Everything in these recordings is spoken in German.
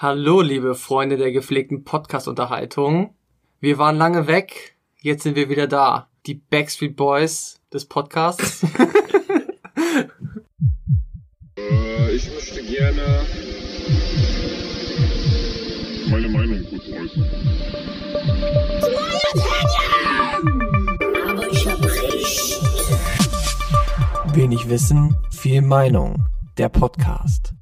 Hallo, liebe Freunde der gepflegten Podcast-Unterhaltung. Wir waren lange weg, jetzt sind wir wieder da. Die Backstreet Boys des Podcasts. Äh, ich möchte gerne meine Meinung kurz äußern. Aber ich hab recht. Wenig Wissen, viel Meinung. Der Podcast.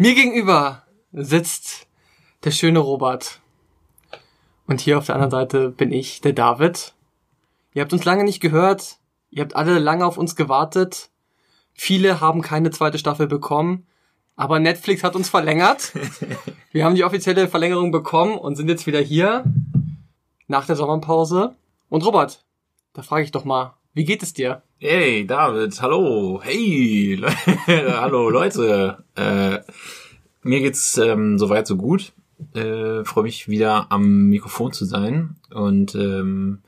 Mir gegenüber sitzt der schöne Robert. Und hier auf der anderen Seite bin ich, der David. Ihr habt uns lange nicht gehört. Ihr habt alle lange auf uns gewartet. Viele haben keine zweite Staffel bekommen. Aber Netflix hat uns verlängert. Wir haben die offizielle Verlängerung bekommen und sind jetzt wieder hier. Nach der Sommerpause. Und Robert, da frage ich doch mal, wie geht es dir? Hey, David, hallo, hey, hallo Leute. Äh, mir geht's ähm, soweit so gut. Äh, Freue mich wieder am Mikrofon zu sein und ähm,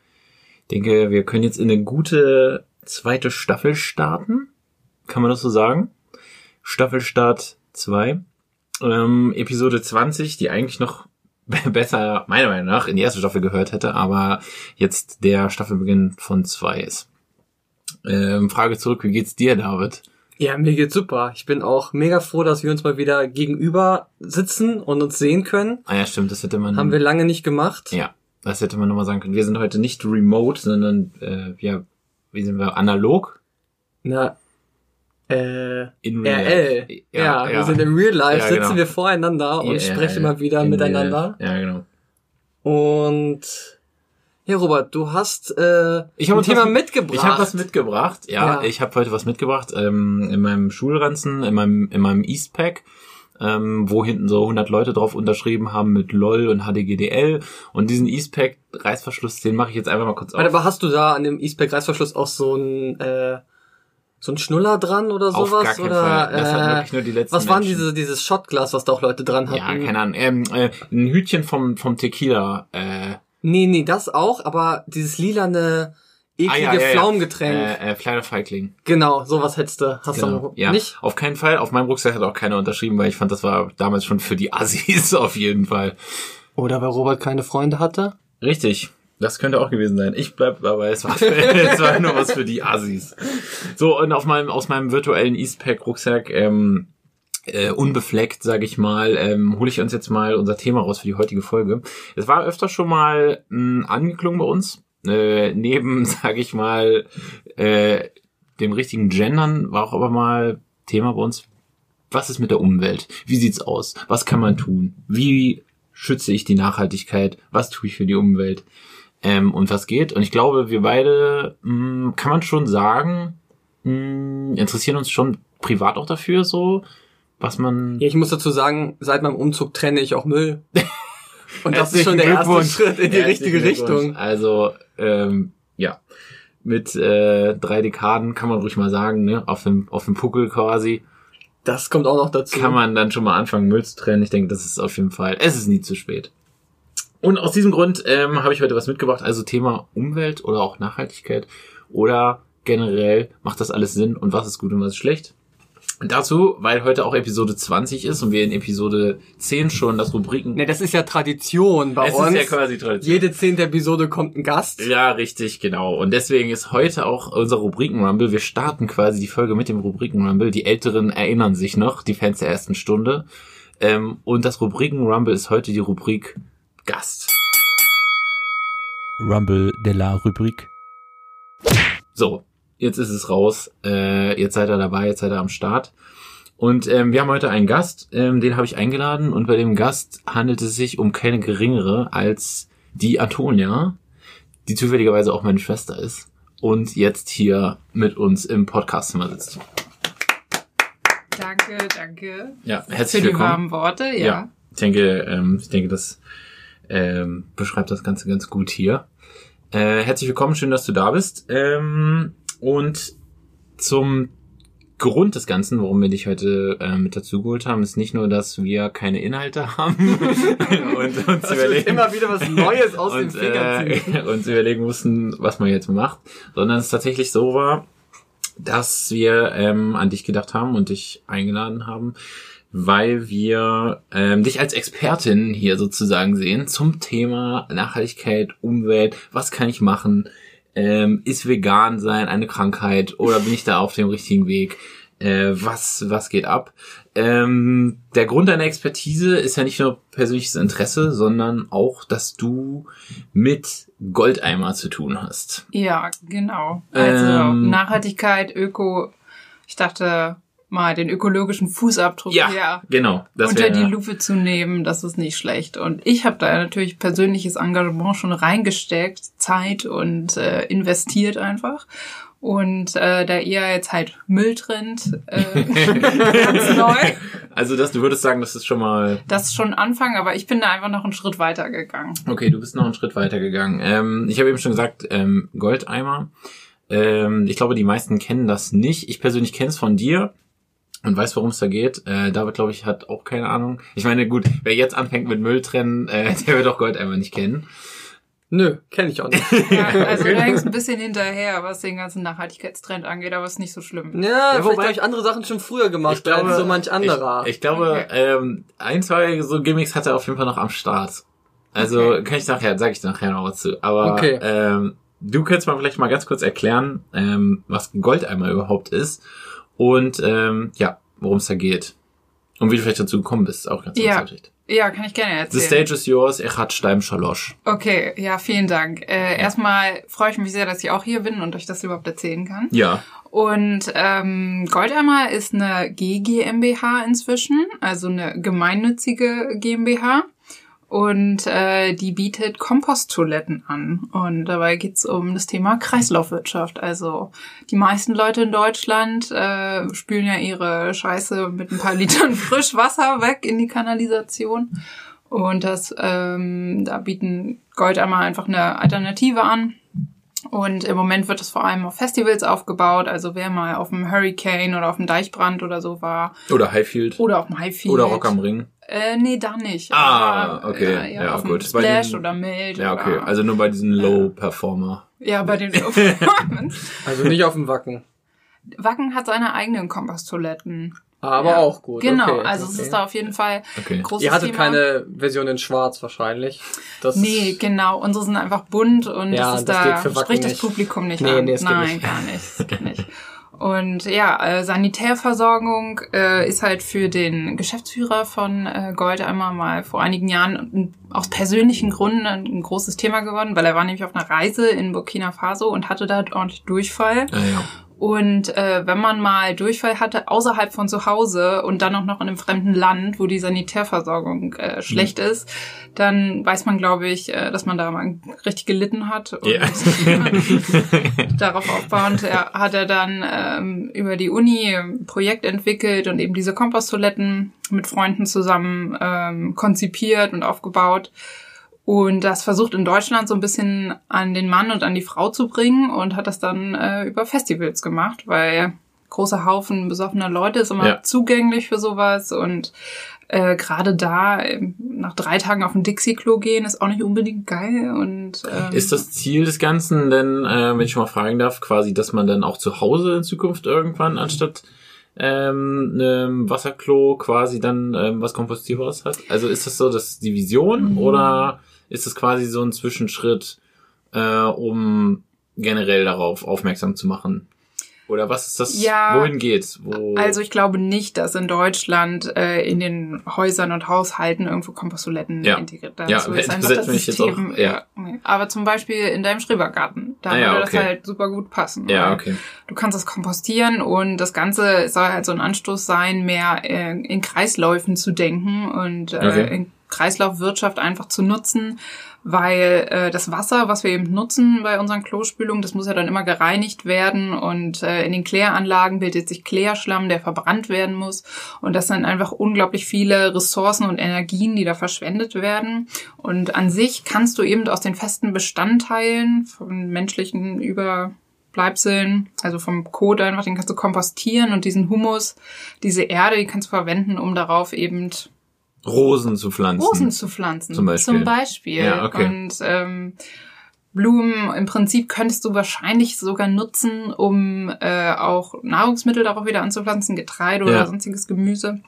denke, wir können jetzt in eine gute zweite Staffel starten. Kann man das so sagen? Staffelstart 2. Ähm, Episode 20, die eigentlich noch besser, meiner Meinung nach, in die erste Staffel gehört hätte, aber jetzt der Staffelbeginn von 2 ist. Ähm, Frage zurück, wie geht's dir, David? Ja, mir geht's super. Ich bin auch mega froh, dass wir uns mal wieder gegenüber sitzen und uns sehen können. Ah ja, stimmt, das hätte man. Haben wir lange nicht gemacht. Ja, das hätte man nochmal sagen können. Wir sind heute nicht remote, sondern äh, ja, wie sind wir? Analog? Na, äh, In RL. life. Ja, wir sind im Real Life, Ja, sitzen genau. wir voreinander und Ja, sprechen ja, mal wieder in miteinander. real. Ja, genau. Und ja, Robert, du hast äh, Ich hab ein Thema was- mitgebracht. Ich habe was mitgebracht. Ja, Ja. ich habe heute was mitgebracht ähm, in meinem Schulranzen, in meinem in meinem Eastpack. Ähm, wo hinten so 100 Leute drauf unterschrieben haben mit LOL und HDGDL. Und diesen Eastpack Reißverschluss, den mache ich jetzt einfach mal kurz auf. Warte, aber hast du da an dem Eastpack Reißverschluss auch so ein äh, so ein Schnuller dran oder Auf sowas gar keinen oder Fall. Das hat äh, wirklich nur die letzten was waren Menschen. diese dieses Shotglas, was da auch Leute dran hatten? Ja, keine Ahnung. Ähm, äh, ein Hütchen vom, vom Tequila. Äh, Nee, nee, das auch, aber dieses lilane eklige ah, ja, ja, ja. Pflaumengetränk. Äh, äh, kleiner Feigling. Genau, sowas hättest du. Hast Genau. du Ja, nicht? auf keinen Fall. Auf meinem Rucksack hat auch keiner unterschrieben, weil ich fand, das war damals schon für die Assis auf jeden Fall. Oder weil Robert keine Freunde hatte? Richtig. Das könnte auch gewesen sein. Ich bleib dabei, es war, es war nur was für die Assis. So, und auf meinem, aus meinem virtuellen Eastpack-Rucksack, ähm, äh, unbefleckt, sage ich mal, ähm, hole ich uns jetzt mal unser Thema raus für die heutige Folge. Es war öfter schon mal mh, angeklungen bei uns. Äh, neben, sage ich mal, äh, dem richtigen Gendern war auch aber mal Thema bei uns. Was ist mit der Umwelt? Wie sieht's aus? Was kann man tun? Wie schütze ich die Nachhaltigkeit? Was tue ich für die Umwelt? Ähm, und was geht? Und ich glaube, wir beide, mh, kann man schon sagen, mh, interessieren uns schon privat auch dafür, so, was man. Ja, ich muss dazu sagen, seit meinem Umzug trenne ich auch Müll. Und das ist schon der erste. Schritt in die richtige. Richtung. Also, ähm, ja. Mit äh, drei Dekaden kann man ruhig mal sagen, ne? Auf dem, auf dem Puckel quasi, Das kommt auch noch dazu. kann man dann schon mal anfangen, Müll zu trennen. Ich denke, das ist auf jeden Fall, es ist nie zu spät. Und aus diesem Grund ähm, habe ich heute was mitgebracht, also Thema Umwelt oder auch Nachhaltigkeit oder generell macht das alles Sinn und was ist gut und was ist schlecht. Und dazu, weil heute auch Episode 20 ist und wir in Episode 10 schon das Rubriken... Ne, das ist ja Tradition bei es uns. ist ja quasi Tradition. Jede zehnte Episode kommt ein Gast. Ja, richtig, genau. Und deswegen ist heute auch unser Rubriken-Rumble. Wir starten quasi die Folge mit dem Rubriken-Rumble. Die Älteren erinnern sich noch, die Fans der ersten Stunde. Ähm, und das Rubriken-Rumble ist heute die Rubrik Gast. Rumble de la Rubrik. So, jetzt ist es raus. Äh, jetzt seid ihr dabei, jetzt seid ihr am Start. Und ähm, wir haben heute einen Gast, ähm, den habe ich eingeladen. Und bei dem Gast handelt es sich um keine geringere als die Antonia, die zufälligerweise auch meine Schwester ist. Und jetzt hier mit uns im Podcastzimmer sitzt. Danke, danke. Ja, Für herzlich die willkommen. warmen Worte, ja. Ja, ich denke, ähm, ich denke, das ähm, beschreibt das Ganze ganz gut hier. Äh, herzlich willkommen, schön, dass du da bist. Ähm, und zum Grund des Ganzen, warum wir dich heute äh, mit dazu geholt haben, ist nicht nur, dass wir keine Inhalte haben und uns Das überlegen, immer wieder was Neues aus den und, Fingern ziehen. äh, uns überlegen mussten, was man jetzt macht, sondern es tatsächlich so war, dass wir ähm, an dich gedacht haben und dich eingeladen haben, weil wir ähm, dich als Expertin hier sozusagen sehen zum Thema Nachhaltigkeit, Umwelt, was kann ich machen, ähm, ist vegan sein eine Krankheit oder bin ich da auf dem richtigen Weg? Äh, was, was geht ab? Ähm, der Grund deiner Expertise ist ja nicht nur persönliches Interesse, sondern auch, dass du mit Goldeimer zu tun hast. Ja, genau. Also Ähm. Nachhaltigkeit, Öko. Ich dachte mal, den ökologischen Fußabdruck Ja, hier genau. Unter wär- die Lupe zu nehmen, das ist nicht schlecht. Und ich habe da natürlich persönliches Engagement schon reingesteckt, Zeit und äh, investiert einfach. Und äh, da ihr jetzt halt Müll trennt, äh, ganz neu, Also das, du würdest sagen, das ist schon mal das ist schon Anfang, aber ich bin da einfach noch einen Schritt weiter gegangen. Okay, du bist noch einen Schritt weiter gegangen. Ähm, ich habe eben schon gesagt, ähm, Goldeimer. Ähm, ich glaube, die meisten kennen das nicht. Ich persönlich kenne es von dir und weiß, worum es da geht. Äh, David, glaube ich, hat auch keine Ahnung. Ich meine, gut, wer jetzt anfängt mit Müll trennen, äh, der wird auch Goldeimer nicht kennen. Nö, kenne ich auch nicht. Ja, also da hängst ein bisschen hinterher, was den ganzen Nachhaltigkeitstrend angeht, aber ist nicht so schlimm. Ja, Ja, vielleicht wobei- habe ich andere Sachen schon früher gemacht, als so manch anderer. Ich, ich glaube, Okay. ähm, ein, zwei so Gimmicks hat er auf jeden Fall noch am Start. Also Okay. kann ich nachher, sage ich nachher noch was zu. Aber Okay. ähm, du könntest mal vielleicht mal ganz kurz erklären, ähm, was Goldeimer überhaupt ist und ähm, ja, worum es da geht. Und wie du vielleicht dazu gekommen bist, auch ganz Ja. interessant. Ja, kann ich gerne The erzählen. stage is yours, ich hat Steim Schalosch. Okay, ja, vielen Dank. Äh, erstmal freue ich mich sehr, dass ich auch hier bin und euch das überhaupt erzählen kann. Ja. Und ähm, Goldeimer ist eine GGMBH inzwischen, also eine gemeinnützige GmbH. Und äh, die bietet Komposttoiletten an. Und dabei geht's um das Thema Kreislaufwirtschaft. Also die meisten Leute in Deutschland äh, spülen ja ihre Scheiße mit ein paar Litern Frischwasser weg in die Kanalisation. Und das, ähm, da bieten Goldeimer einfach eine Alternative an. Und im Moment wird es vor allem auf Festivals aufgebaut. Also wer mal auf dem Hurricane oder auf dem Deichbrand oder so war. Oder Highfield. Oder auf dem Highfield. Oder Rock am Ring. Äh, nee, da nicht. Ah, Aber, okay. Ja, ja, Ja, auf gut. Splash den- oder Meld. Ja, okay. Oder, Also nur bei diesen Low-Performer. ja, bei den Performance. Also nicht auf dem Wacken. Wacken hat seine eigenen Komposttoiletten. Aber Ja. auch gut. Genau, okay, also okay. es ist da auf jeden Fall Okay. großes Ihr hattet Thema. keine Version in Schwarz wahrscheinlich. Das Nee, genau. Unsere sind einfach bunt und Ja, das ist das da spricht das. Publikum nicht Nee, an. nee, es geht Nein, nicht. gar nicht. Das geht nicht. Und ja, äh, Sanitärversorgung äh, ist halt für den Geschäftsführer von äh, Gold einmal mal vor einigen Jahren aus persönlichen Gründen ein, großes Thema geworden, weil er war nämlich auf einer Reise in Burkina Faso und hatte da ordentlich Durchfall. Ah, ja. Und äh, wenn man mal Durchfall hatte außerhalb von zu Hause und dann auch noch in einem fremden Land, wo die Sanitärversorgung äh, schlecht ist, dann weiß man, glaube ich, äh, dass man da mal richtig gelitten hat. Und Ja. darauf aufbauend ja, hat er dann ähm, über die Uni ein Projekt entwickelt und eben diese Komposttoiletten mit Freunden zusammen ähm, konzipiert und aufgebaut. Und das versucht in Deutschland so ein bisschen an den Mann und an die Frau zu bringen und hat das dann äh, über Festivals gemacht, weil großer Haufen besoffener Leute ist immer Ja. zugänglich für sowas und äh, gerade da ähm, nach drei Tagen auf ein Dixie-Klo gehen ist auch nicht unbedingt geil und ähm, Ist das Ziel des Ganzen denn, äh, wenn ich mal fragen darf, quasi, dass man dann auch zu Hause in Zukunft irgendwann anstatt ähm, einem Wasserklo quasi dann ähm, was Kompostierbares hat? Also ist das so das die Vision Mhm. oder ist das quasi so ein Zwischenschritt, äh, um generell darauf aufmerksam zu machen? Oder was ist das? Ja, wohin geht's? Wo, Also ich glaube nicht, dass in Deutschland äh, in den Häusern und Haushalten irgendwo Komposttoiletten Ja. integriert Ja, Dazu ist das einfach das mich jetzt System. auch- ja. Aber zum Beispiel in deinem Schrebergarten, da Ah, ja, würde okay. das halt super gut passen. ja, okay. Du kannst es kompostieren und das Ganze soll halt so ein Anstoß sein, mehr äh, in Kreisläufen zu denken und äh, Okay. in Kreislaufwirtschaft einfach zu nutzen, weil äh, das Wasser, was wir eben nutzen bei unseren Klospülungen, das muss ja dann immer gereinigt werden und äh, in den Kläranlagen bildet sich Klärschlamm, der verbrannt werden muss. Und das sind einfach unglaublich viele Ressourcen und Energien, die da verschwendet werden. Und an sich kannst du eben aus den festen Bestandteilen von menschlichen über Bleibseln, also vom Kot einfach, den kannst du kompostieren und diesen Humus, diese Erde, die kannst du verwenden, um darauf eben Rosen zu pflanzen. Rosen zu pflanzen. Zum Beispiel. Zum Beispiel. Ja, okay. Und ähm, Blumen im Prinzip könntest du wahrscheinlich sogar nutzen, um äh, auch Nahrungsmittel darauf wieder anzupflanzen, Getreide Ja. oder sonstiges Gemüse.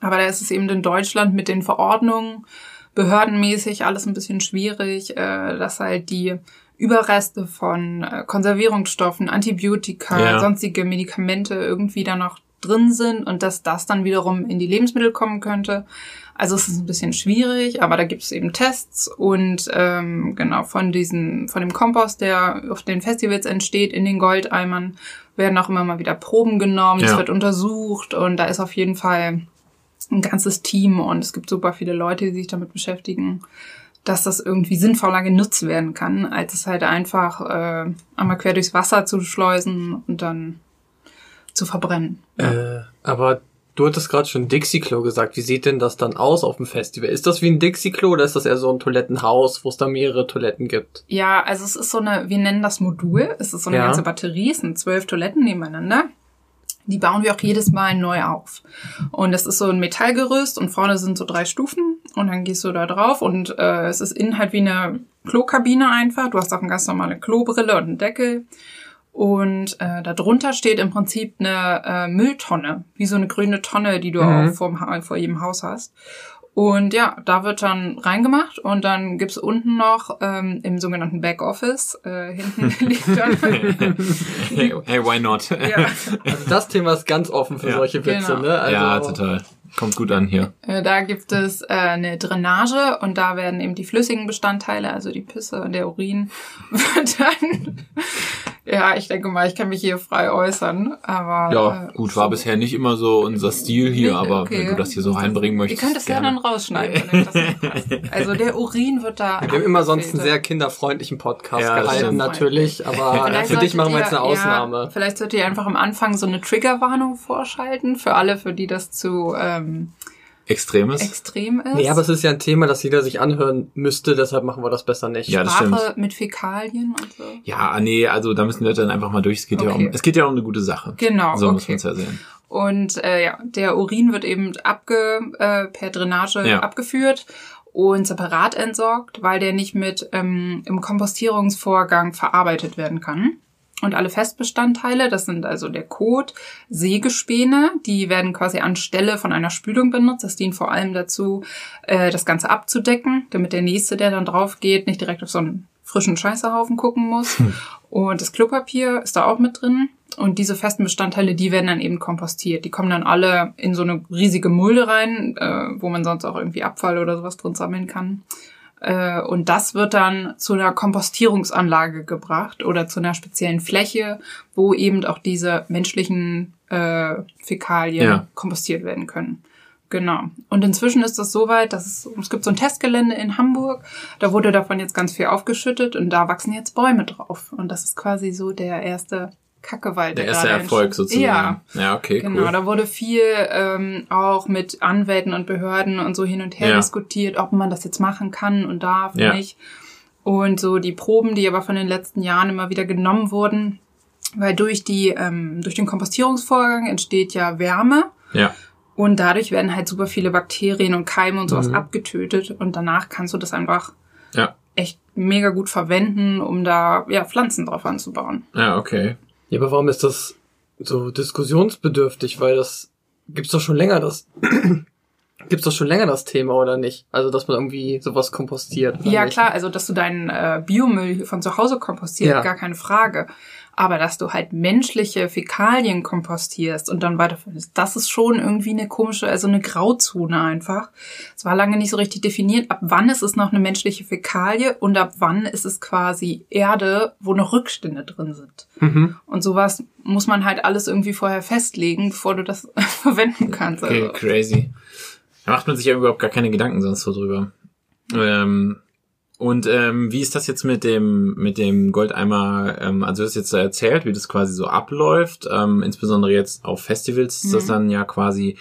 Aber da ist es eben in Deutschland mit den Verordnungen behördenmäßig alles ein bisschen schwierig, äh, dass halt die Überreste von äh, Konservierungsstoffen, Antibiotika, Ja. sonstige Medikamente irgendwie da noch drin sind und dass das dann wiederum in die Lebensmittel kommen könnte. Also es ist ein bisschen schwierig, aber da gibt es eben Tests und ähm, genau von diesen, von dem Kompost, der auf den Festivals entsteht, in den Goldeimern, werden auch immer mal wieder Proben genommen, es Ja. wird untersucht und da ist auf jeden Fall ein ganzes Team und es gibt super viele Leute, die sich damit beschäftigen, dass das irgendwie sinnvoller genutzt werden kann, als es halt einfach äh, einmal quer durchs Wasser zu schleusen und dann zu verbrennen. Äh, aber du hattest gerade schon Dixie-Klo gesagt. Wie sieht denn das dann aus auf dem Festival? Ist das wie ein Dixie-Klo oder ist das eher so ein Toilettenhaus, wo es da mehrere Toiletten gibt? Ja, also es ist so eine, wir nennen das Modul, es ist so eine Ja. ganze Batterie, es sind zwölf Toiletten nebeneinander. Die bauen wir auch jedes Mal neu auf. Und es ist so ein Metallgerüst und vorne sind so drei Stufen und dann gehst du da drauf und äh, es ist innen halt wie eine Klokabine einfach. Du hast auch eine ganz normale Klobrille und einen Deckel. Und äh, darunter steht im Prinzip eine äh, Mülltonne, wie so eine grüne Tonne, die du Mhm. auch vorm, Ha- vor jedem Haus hast. Und ja, da wird dann reingemacht und dann gibt's unten noch ähm, im sogenannten Backoffice, äh, hinten liegt dann, hey, hey, why not? ja, Also das Thema ist ganz offen für Ja. solche Witze, Genau. ne? Also, ja, total. Kommt gut an hier. äh, da gibt es äh, eine Drainage und da werden eben die flüssigen Bestandteile, also die Pisse und der Urin, wird dann, ja, ich denke mal, ich kann mich hier frei äußern, aber Ja, äh, gut, war bisher nicht immer so unser Stil hier, aber okay. wenn du das hier so reinbringen Ihr möchtest. könnt es ja dann rausschneiden, wenn das nicht passt. Also der Urin wird da. wir haben immer sonst einen sehr kinderfreundlichen Podcast Ja, gehalten, natürlich, aber Vielleicht für dich machen wir jetzt ihr- eine Ausnahme. Ja, vielleicht solltet ihr einfach am Anfang so eine Triggerwarnung vorschalten für alle, für die das zu ähm, Extremes. extrem ist. Nee, aber es ist ja ein Thema, das jeder sich anhören müsste, deshalb machen wir das besser nicht. Ja, das Sprache stimmt. mit Fäkalien und so. Ja, ah, nee, also da müssen wir dann einfach mal durch. Es geht ja Okay. um, es geht ja um eine gute Sache. Genau, So muss okay. man es ja sehen. Und äh, ja, der Urin wird eben abge, äh, per Drainage Ja. abgeführt und separat entsorgt, weil der nicht mit ähm, im Kompostierungsvorgang verarbeitet werden kann. Und alle Festbestandteile, das sind also der Kot, Sägespäne, die werden quasi anstelle von einer Spülung benutzt. Das dient vor allem dazu, äh, das Ganze abzudecken, damit der nächste, der dann drauf geht, nicht direkt auf so einen frischen Scheißerhaufen gucken muss. Und das Klopapier ist da auch mit drin. Und diese festen Bestandteile, die werden dann eben kompostiert. Die kommen dann alle in so eine riesige Mulde rein, äh, wo man sonst auch irgendwie Abfall oder sowas drin sammeln kann. Äh, und das wird dann zu einer Kompostierungsanlage gebracht oder zu einer speziellen Fläche, wo eben auch diese menschlichen äh, Fäkalien Ja. kompostiert werden können. Genau. Und inzwischen ist das soweit, dass es, es gibt so ein Testgelände in Hamburg, da wurde davon jetzt ganz viel aufgeschüttet und da wachsen jetzt Bäume drauf. Und das ist quasi so der erste Kackewald. Der erste gerade Erfolg sozusagen. Ja, Ja, okay, Genau, cool. da wurde viel ähm, auch mit Anwälten und Behörden und so hin und her Ja. diskutiert, ob man das jetzt machen kann und darf Ja. nicht. Und so die Proben, die aber von den letzten Jahren immer wieder genommen wurden, weil durch die ähm, durch den Kompostierungsvorgang entsteht ja Wärme Ja. und dadurch werden halt super viele Bakterien und Keime und sowas Mhm. abgetötet und danach kannst du das einfach Ja. echt mega gut verwenden, um da ja Pflanzen drauf anzubauen. Ja, okay. Ja, aber warum ist das so diskussionsbedürftig? Weil das gibt's doch schon länger, das gibt's doch schon länger das Thema, oder nicht? Also, dass man irgendwie sowas kompostiert. Ja, nicht? klar, also dass du deinen äh, Biomüll von zu Hause kompostierst, Ja. gar keine Frage. Aber dass du halt menschliche Fäkalien kompostierst und dann weiterführst, das ist schon irgendwie eine komische, also eine Grauzone einfach. Es war lange nicht so richtig definiert, ab wann ist es noch eine menschliche Fäkalie und ab wann ist es quasi Erde, wo noch Rückstände drin sind. Mhm. Und sowas muss man halt alles irgendwie vorher festlegen, bevor du das verwenden kannst. Okay, Also. crazy. Da macht man sich ja überhaupt gar keine Gedanken sonst so drüber. Ähm, und ähm, wie ist das jetzt mit dem mit dem Goldeimer? Ähm, also du hast jetzt erzählt, wie das quasi so abläuft. Ähm, insbesondere jetzt auf Festivals ist das Mhm. dann ja quasi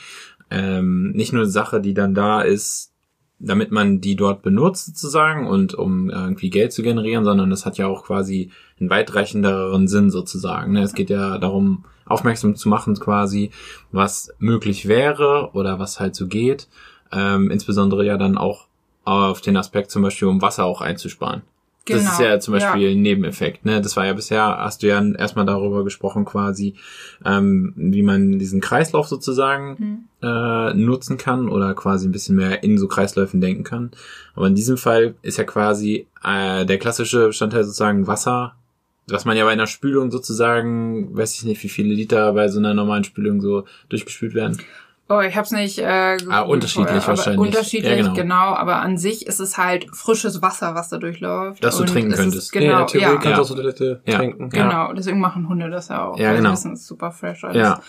ähm, nicht nur eine Sache, die dann da ist, damit man die dort benutzt sozusagen und um irgendwie Geld zu generieren, sondern das hat ja auch quasi einen weitreichenderen Sinn sozusagen. Ne? Es geht ja darum, aufmerksam zu machen quasi, was möglich wäre oder was halt so geht. Ähm, insbesondere ja dann auch auf den Aspekt zum Beispiel, um Wasser auch einzusparen. Das ist Genau, ja zum Beispiel ein Nebeneffekt. Ne? Das war ja bisher, hast du ja erstmal darüber gesprochen quasi, ähm, wie man diesen Kreislauf sozusagen äh, nutzen kann oder quasi ein bisschen mehr in so Kreisläufen denken kann. Aber in diesem Fall ist ja quasi äh, der klassische Bestandteil sozusagen Wasser, was man ja bei einer Spülung sozusagen, weiß ich nicht, wie viele Liter bei so einer normalen Spülung so durchgespült werden. Oh, ich hab's nicht äh, Ah, unterschiedlich vorher, wahrscheinlich. Unterschiedlich, Ja, genau. genau. Aber an sich ist es halt frisches Wasser, was da durchläuft. Das du trinken es ist könntest. Nee, in Genau, der Theorie ja, kannst du Ja. aus der Toilette Ja. trinken. genau. Deswegen machen Hunde das ja auch. Ja, weil sie genau. wissen, es ist super fresh alles. Ja.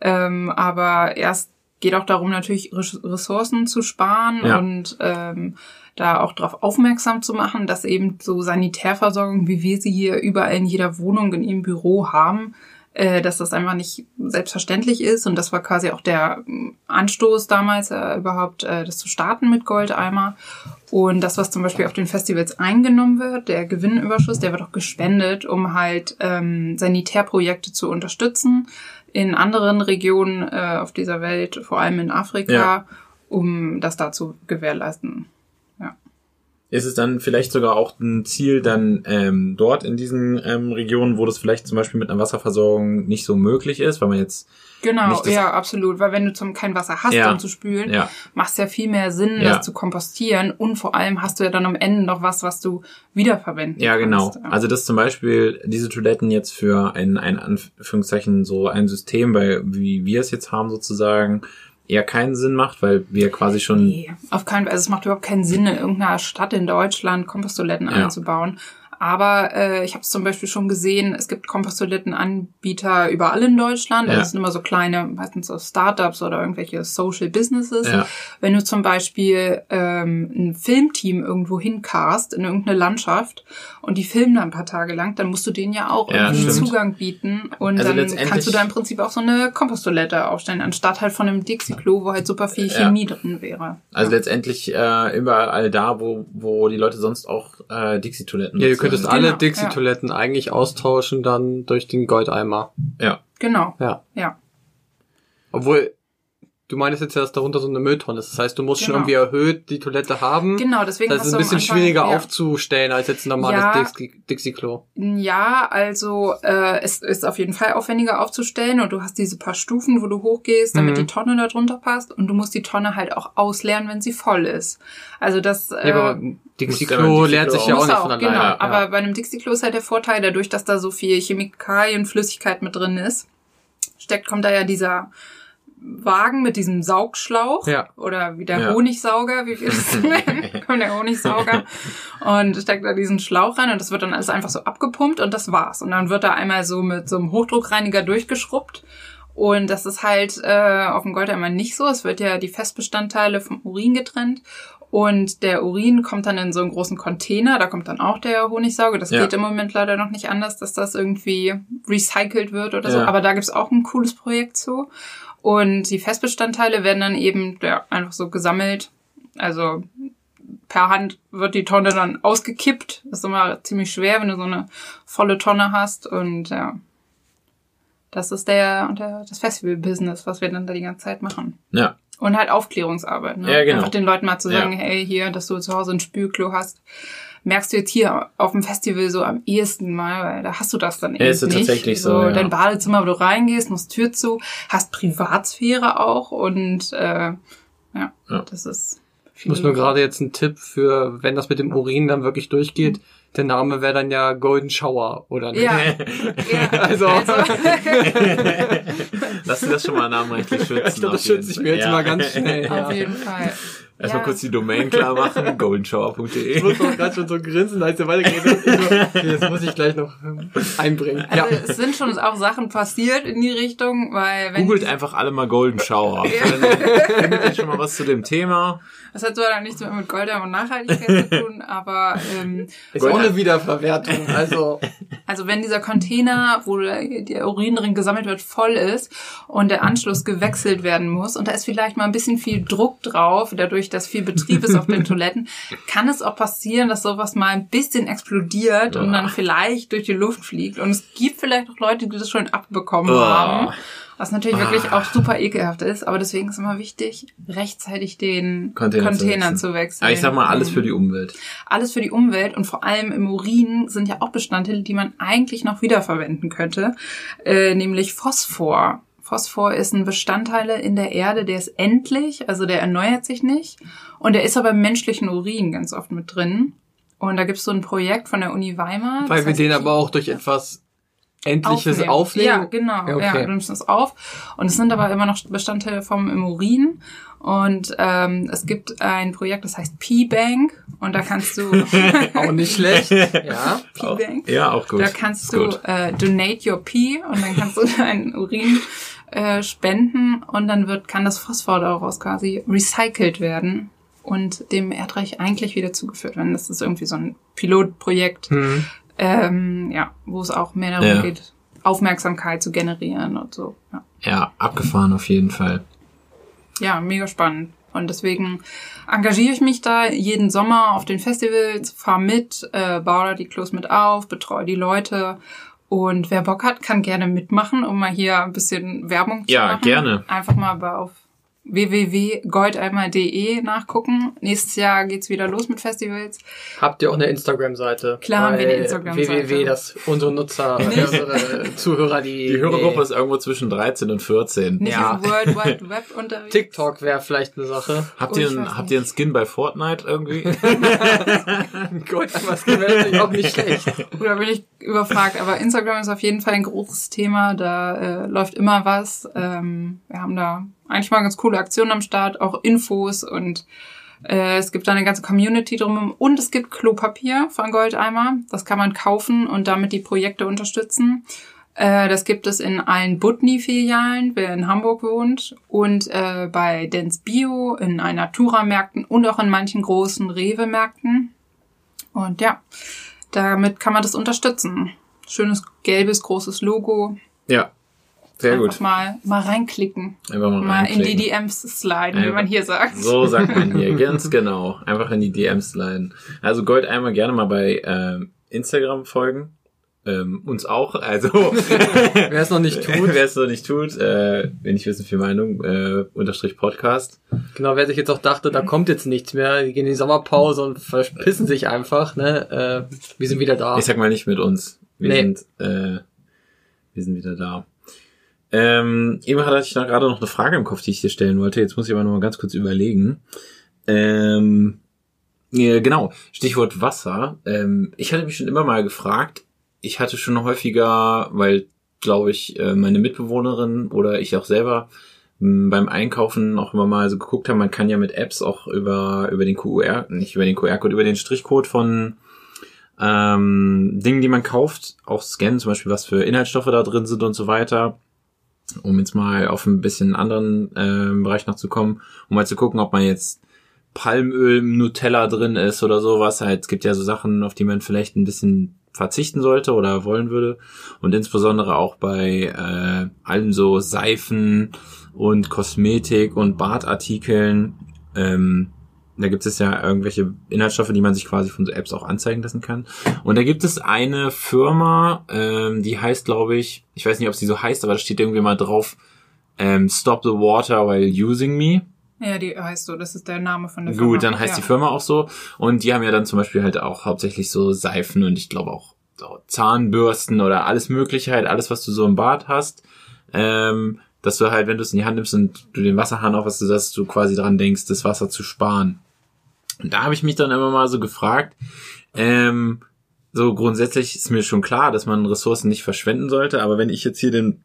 Ähm, aber erst geht auch darum, natürlich Res- Ressourcen zu sparen Ja. und ähm, da auch darauf aufmerksam zu machen, dass eben so Sanitärversorgung, wie wir sie hier überall in jeder Wohnung, in jedem Büro haben, äh, dass das einfach nicht selbstverständlich ist. Und das war quasi auch der ähm, Anstoß damals, äh, überhaupt äh, das zu starten mit Goldeimer. Und das, was zum Beispiel auf den Festivals eingenommen wird, der Gewinnüberschuss, der wird auch gespendet, um halt ähm, Sanitärprojekte zu unterstützen in anderen Regionen äh, auf dieser Welt, vor allem in Afrika, Ja. um das da zu gewährleisten. Ist es dann vielleicht sogar auch ein Ziel, dann ähm, dort in diesen ähm, Regionen, wo das vielleicht zum Beispiel mit einer Wasserversorgung nicht so möglich ist, weil man jetzt Genau, ja, absolut. Weil wenn du zum kein Wasser hast, Ja. um zu spülen, Ja. macht es ja viel mehr Sinn, Ja. das zu kompostieren. Und vor allem hast du ja dann am Ende noch was, was du wiederverwenden Ja, genau. kannst. Ja. Also das zum Beispiel diese Toiletten jetzt für ein, ein Anführungszeichen so ein System, weil wie wir es jetzt haben sozusagen, eher keinen Sinn macht, weil wir quasi schon Nee, auf keinen Fall. Also es macht überhaupt keinen Sinn, in irgendeiner Stadt in Deutschland Komposttoiletten Ja. einzubauen. Aber äh, ich habe es zum Beispiel schon gesehen, es gibt Komposttoilettenanbieter überall in Deutschland. Ja. Also es sind immer so kleine, meistens so Startups oder irgendwelche Social Businesses. Ja. Wenn du zum Beispiel ähm, ein Filmteam irgendwo hincast in irgendeine Landschaft und die filmen da ein paar Tage lang, dann musst du denen ja auch Ja, irgendwie stimmt. Zugang bieten. Und Also dann kannst du da im Prinzip auch so eine Komposttoilette aufstellen, anstatt halt von einem Dixie-Klo, wo halt super viel Ja. Chemie drin wäre. Also letztendlich äh, überall da, wo, wo die Leute sonst auch äh, Dixie-Toiletten Ja, nutzen. Könntest Genau, alle Dixie-Toiletten eigentlich austauschen dann durch den Goldeimer. Ja. Genau, Ja. ja. Obwohl, du meinst jetzt ja, dass darunter so eine Mülltonne ist. Das heißt, du musst schon Genau. irgendwie erhöht die Toilette haben. Genau, deswegen Das ist ein bisschen Anfang- schwieriger ja. aufzustellen als jetzt ein normales Ja. Dixie- Dixie-Klo. Ja, also äh, es ist auf jeden Fall aufwendiger aufzustellen und du hast diese paar Stufen, wo du hochgehst, damit Mhm. die Tonne da drunter passt und du musst die Tonne halt auch ausleeren, wenn sie voll ist. Also das äh, Ja, aber Muss Dixie-Klo leert sich ja auch nicht auch, von alleine. genau. Ja. Aber bei einem Dixie-Klo ist halt der Vorteil, dadurch, dass da so viel Chemikalien, Flüssigkeit mit drin ist, steckt, kommt da ja dieser Wagen mit diesem Saugschlauch Ja. oder wie der Ja. Honigsauger, wie wir das nennen, kommt der Honigsauger und steckt da diesen Schlauch rein und das wird dann alles einfach so abgepumpt und das war's. Und dann wird da einmal so mit so einem Hochdruckreiniger durchgeschrubbt und das ist halt äh, auf dem Goldeimer nicht so. Es wird ja die Festbestandteile vom Urin getrennt und der Urin kommt dann in so einen großen Container. Da kommt dann auch der Honigsauger. Das Ja. geht im Moment leider noch nicht anders, dass das irgendwie recycelt wird oder so. Ja. Aber da gibt's auch ein cooles Projekt zu. Und die Festbestandteile werden dann eben ja, einfach so gesammelt. Also per Hand wird die Tonne dann ausgekippt. Das ist immer ziemlich schwer, wenn du so eine volle Tonne hast. Und ja, das ist der, der das Festival-Business, was wir dann da die ganze Zeit machen. Ja. Und halt Aufklärungsarbeit. Ne? Ja, genau. Einfach den Leuten mal zu sagen, Ja. hey, hier, dass du zu Hause ein Spülklo hast. Merkst du jetzt hier auf dem Festival so am ehesten mal, weil da hast du das dann Ja, eben ist ja nicht. tatsächlich so, ja. Dein Badezimmer, wo du reingehst, musst Tür zu, hast Privatsphäre auch und äh, ja, Ja. das ist. Ich muss nur gerade jetzt einen Tipp für, wenn das mit dem Urin dann wirklich durchgeht. Der Name wäre dann ja Golden Shower, oder nicht? Ja, ja Also- Lass dir das schon mal namenrechtlich schützen. Ich glaube, das schütze ich mir jetzt Fall. mal ganz schnell. auf Ja. jeden Fall. Erstmal Ja. kurz die Domain klar machen, Ich goldenshower.de. muss auch gerade schon so grinsen, als er weitergeht. Ich so, okay, das muss ich gleich noch ähm, einbringen. Also ja. es sind schon auch Sachen passiert in die Richtung, weil wenn Googelt einfach alle mal Golden Shower. Ja. Findet ihr schon mal was zu dem Thema. das hat zwar dann nichts mehr mit Goldern und Nachhaltigkeit zu tun, aber ähm, Ist eine Wiederverwertung. Also, Also wenn dieser Container, wo der der Urin drin gesammelt wird, voll ist und der Anschluss gewechselt werden muss und da ist vielleicht mal ein bisschen viel Druck drauf, dadurch, dass viel Betrieb ist auf den Toiletten, kann es auch passieren, dass sowas mal ein bisschen explodiert und dann vielleicht durch die Luft fliegt. Und es gibt vielleicht auch Leute, die das schon abbekommen Oh. haben. Was natürlich wirklich Ah. auch super ekelhaft ist, aber deswegen ist immer wichtig, rechtzeitig den Container Container, zu zu, wechseln. Aber ich sag mal, alles für die Umwelt. alles für die Umwelt und vor allem im Urin sind ja auch Bestandteile, die man eigentlich noch wiederverwenden könnte, äh, nämlich Phosphor. Phosphor ist ein Bestandteil in der Erde, der ist endlich, also der erneuert sich nicht und der ist aber im menschlichen Urin ganz oft mit drin. Und da gibt's so ein Projekt von der Uni Weimar. Weil das wir den aber auch durch etwas Endliches aufnehmen. Ja, genau. Ja, okay. Ja, du nimmst es auf. Und es sind aber immer noch Bestandteile vom im Urin. Und ähm, es gibt ein Projekt, das heißt P-Bank. Und da kannst du Auch nicht schlecht. Ja. P-Bank. Ja, auch gut. Da kannst du gut. äh, donate your pee und dann kannst du deinen Urin äh, spenden und dann wird kann das Phosphor daraus quasi recycelt werden und dem Erdreich eigentlich wieder zugeführt werden. Das ist irgendwie so ein Pilotprojekt, Hm. ähm, ja, wo es auch mehr darum Ja. geht, Aufmerksamkeit zu generieren und so. Ja. Ja, abgefahren auf jeden Fall. ja, mega spannend. Und deswegen engagiere ich mich da jeden Sommer auf den Festivals, fahre mit, äh, baue da die Klos mit auf, betreue die Leute. Und wer Bock hat, kann gerne mitmachen, um mal hier ein bisschen Werbung zu Ja, machen. gerne. Einfach mal bei- auf www.goldeimer.de nachgucken. Nächstes Jahr geht's wieder los mit Festivals. Habt ihr auch eine Instagram-Seite? Klar haben wir eine Instagram-Seite. www, dass unsere Nutzer, unsere Zuhörer, die... Die Hörergruppe ist irgendwo zwischen 13 und 14. Nicht Ja. auf World Wide Web unterwegs. TikTok wäre vielleicht eine Sache. Habt Oh, ihr, einen, habt ihr einen Skin bei Fortnite irgendwie? Gut, aber es wäre natürlich auch nicht schlecht. Oder bin ich überfragt? Aber Instagram ist auf jeden Fall ein großes Thema. Da äh, läuft immer was. Ähm, wir haben da eigentlich mal ganz coole Aktionen am Start, auch Infos und äh, es gibt da eine ganze Community drum. Und es gibt Klopapier von Goldeimer. Das kann man kaufen und damit die Projekte unterstützen. Äh, das gibt es in allen Butni-Filialen, wer in Hamburg wohnt, und äh, bei Dance Bio, in Natura-Märkten und auch in manchen großen Rewe-Märkten. Und ja, damit kann man das unterstützen. Schönes gelbes, großes Logo. ja, sehr Einfach gut. mal, mal reinklicken. Einfach mal, Mal in die. DMs sliden, wie Einfach- man hier sagt. So sagt man hier, ganz genau. Einfach in die DMs sliden. Also Goldeimer gerne mal bei ähm, Instagram folgen. Ähm, uns auch. Also Wer es noch nicht tut, wer es noch nicht tut, äh, wenn ich wissen, viel Meinung, äh, unterstrich Podcast. genau, wer sich jetzt auch dachte, da kommt jetzt nichts mehr, die gehen in die Sommerpause und verpissen sich einfach, ne? Äh, wir sind wieder da. Ich sag mal nicht mit uns. Wir Nee. sind, äh, wir sind wieder da. Ähm, eben hatte ich noch gerade noch eine Frage im Kopf, die ich dir stellen wollte. Jetzt muss ich aber noch mal ganz kurz überlegen. Ähm, ja, genau, Stichwort Wasser. Ähm, ich hatte mich schon immer mal gefragt, ich hatte schon häufiger, weil, glaube ich, äh, meine Mitbewohnerin oder ich auch selber m, beim Einkaufen auch immer mal so geguckt haben, man kann ja mit Apps auch über, über den QR, nicht über den QR-Code, über den Strichcode von ähm, Dingen, die man kauft, auch scannen, zum Beispiel was für Inhaltsstoffe da drin sind und so weiter, um jetzt mal auf ein bisschen anderen ähm, Bereich noch zu kommen, um mal zu gucken, ob man jetzt Palmöl im Nutella drin ist oder sowas. Halt, es gibt ja so Sachen, auf die man vielleicht ein bisschen verzichten sollte oder wollen würde. Und insbesondere auch bei äh, allen so Seifen und Kosmetik und Badartikeln. Ähm, da gibt es ja irgendwelche Inhaltsstoffe, die man sich quasi von so Apps auch anzeigen lassen kann. Und da gibt es eine Firma, ähm, die heißt, glaube ich, ich weiß nicht, ob sie so heißt, aber da steht irgendwie mal drauf, ähm, Stop the Water while using me. Ja, die heißt so, das ist der Name von der Firma. Gut, dann heißt ja. die Firma auch so. Und die haben ja dann zum Beispiel halt auch hauptsächlich so Seifen und ich glaube auch so Zahnbürsten oder alles Mögliche, halt alles, was du so im Bad hast. Ähm, dass du halt, wenn du es in die Hand nimmst und du den Wasserhahn aufhast, dass du quasi dran denkst, das Wasser zu sparen. Und da habe ich mich dann immer mal so gefragt, ähm, so grundsätzlich ist mir schon klar, dass man Ressourcen nicht verschwenden sollte, aber wenn ich jetzt hier den